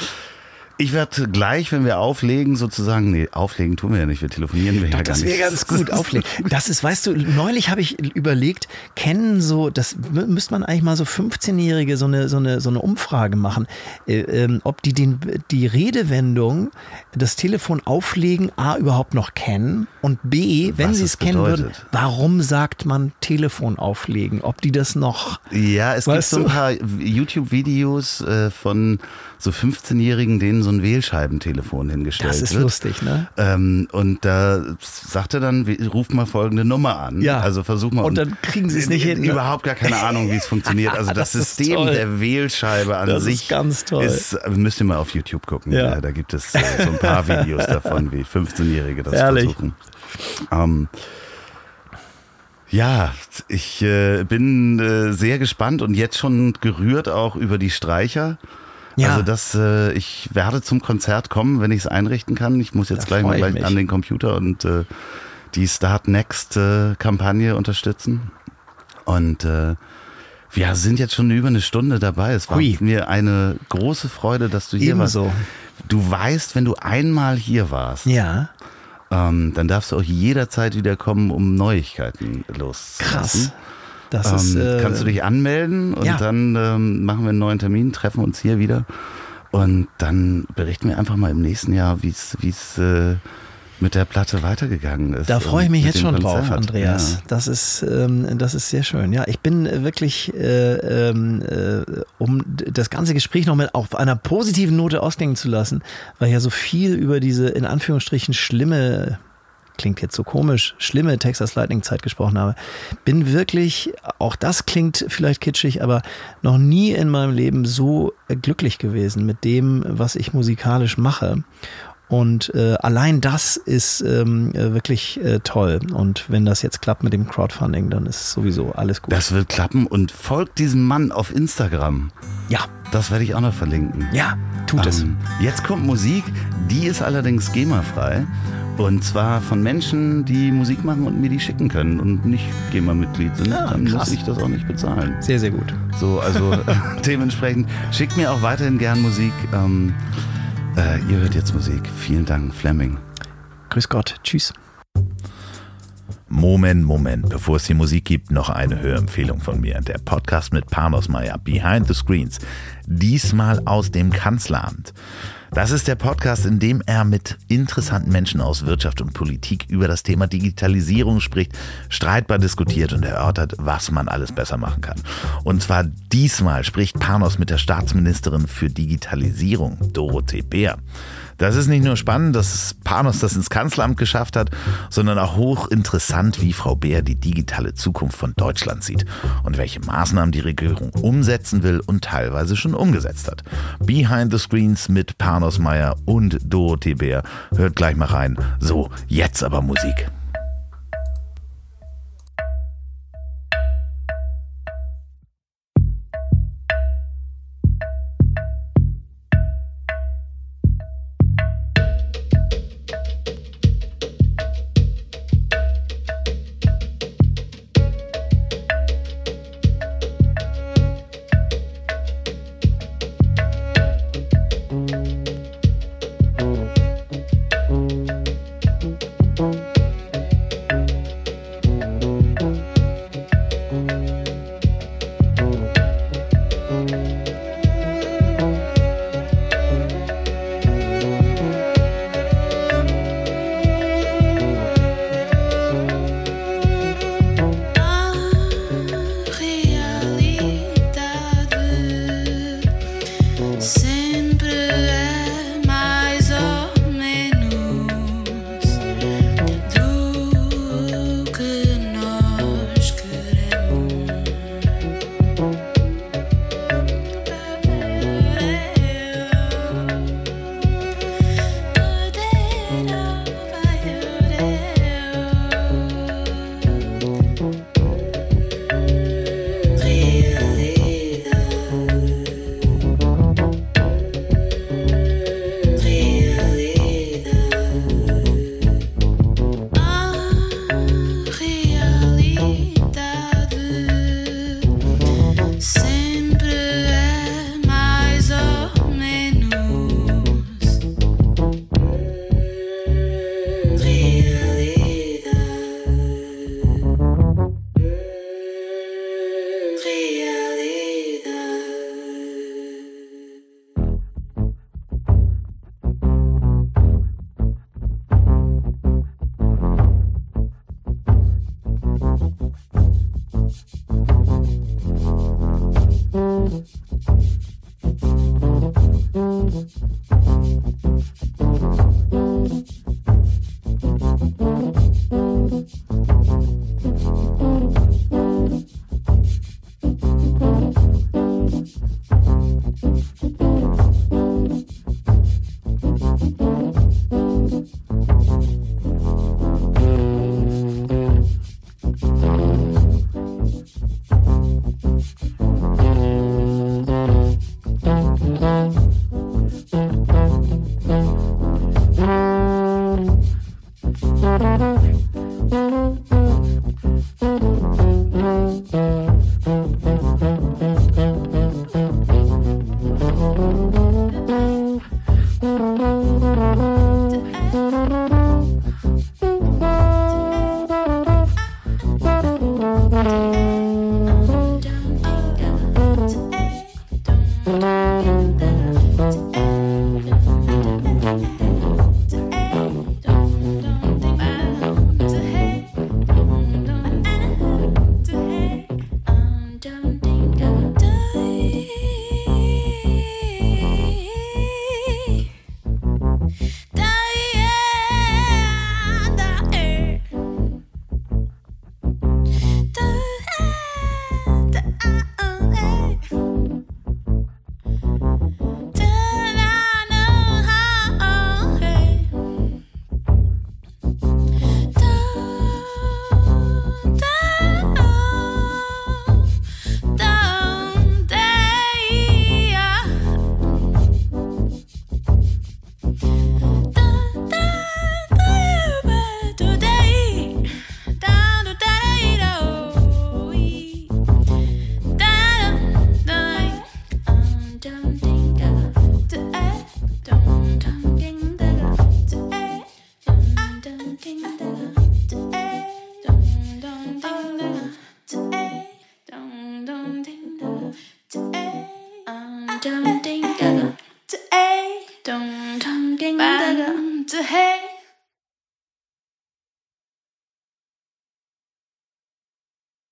Ich werde gleich, wenn wir auflegen, sozusagen, nee, auflegen tun wir ja nicht, wir telefonieren wir Doch, ja gar nicht. Das wäre ganz gut, auflegen. Das ist, weißt du, neulich habe ich überlegt, kennen so, das müsste man eigentlich mal so 15-Jährige so eine, so eine, so eine Umfrage machen, äh, ähm, ob die den, die Redewendung, das Telefon auflegen, A, überhaupt noch kennen und B, wenn sie es kennen würden, warum sagt man Telefon auflegen? Ob die das noch. Ja, es gibt so ein paar YouTube-Videos äh, von so 15-Jährigen, denen so ein Wählscheibentelefon hingestellt wird. Das ist wird. lustig, ne? Ähm, und da sagt er dann, ruf mal folgende Nummer an. Ja. Also versuch mal. Und dann kriegen sie es nicht hin. Ne? Überhaupt gar keine Ahnung, wie es funktioniert. Also das, das System der Wählscheibe an das sich ist ganz toll. Ist, müsst ihr mal auf YouTube gucken. Ja. Da gibt es äh, so ein paar Videos davon, wie 15-Jährige das Ehrlich? versuchen. Ähm, ja, ich äh, bin äh, sehr gespannt und jetzt schon gerührt auch über die Streicher. Ja. Also das, äh, ich werde zum Konzert kommen, wenn ich es einrichten kann. Ich muss jetzt da gleich mal gleich an den Computer und äh, die Start Next-Kampagne unterstützen. Und äh, wir sind jetzt schon über eine Stunde dabei. Es war Hui. mir eine große Freude, dass du hier Ebenso. warst. Du weißt, wenn du einmal hier warst, Ja, ähm, dann darfst du auch jederzeit wieder kommen, um Neuigkeiten loszulassen. krass. Das ist. Ähm, Äh, kannst du dich anmelden und ja. dann ähm, machen wir einen neuen Termin, treffen uns hier wieder und dann berichten wir einfach mal im nächsten Jahr, wie es äh, mit der Platte weitergegangen ist. Da freue ich mich jetzt schon drauf, Konzert. Andreas. Ja. Das ist, ähm, das ist sehr schön. Ja, ich bin äh, wirklich, äh, ähm, äh, um das ganze Gespräch noch mal auf einer positiven Note ausklingen zu lassen, weil ja so viel über diese in Anführungsstrichen schlimme klingt jetzt so komisch, schlimme Texas Lightning Zeit gesprochen habe, bin wirklich, auch das klingt vielleicht kitschig, aber noch nie in meinem Leben so glücklich gewesen mit dem, was ich musikalisch mache. Und äh, allein das ist ähm, äh, wirklich äh, toll. Und wenn das jetzt klappt mit dem Crowdfunding, dann ist sowieso alles gut. Das wird klappen und folgt diesem Mann auf Instagram. ja, Das werde ich auch noch verlinken. ja, tut es. Ähm, jetzt kommt Musik, die ist allerdings GEMA-frei. Und zwar von Menschen, die Musik machen und mir die schicken können und nicht GEMA-Mitglied sind. Ah, Dann krass. muss ich das auch nicht bezahlen. Sehr, sehr gut. So, also dementsprechend schickt mir auch weiterhin gern Musik. Ähm, äh, ihr hört jetzt Musik. Vielen Dank, Fleming. Grüß Gott. Tschüss. Moment, Moment, bevor es die Musik gibt, noch eine Hörempfehlung von mir. Der Podcast mit Panos Meyer, Behind the Screens. Diesmal aus dem Kanzleramt. Das ist der Podcast, in dem er mit interessanten Menschen aus Wirtschaft und Politik über das Thema Digitalisierung spricht, streitbar diskutiert und erörtert, was man alles besser machen kann. Und zwar diesmal spricht Panos mit der Staatsministerin für Digitalisierung, Dorothee Bär. Das ist nicht nur spannend, dass Panos das ins Kanzleramt geschafft hat, sondern auch hochinteressant, wie Frau Beer die digitale Zukunft von Deutschland sieht und welche Maßnahmen die Regierung umsetzen will und teilweise schon umgesetzt hat. Behind the Screens mit Panos Meyer und Dorothee Bär. Hört gleich mal rein. So, jetzt aber Musik.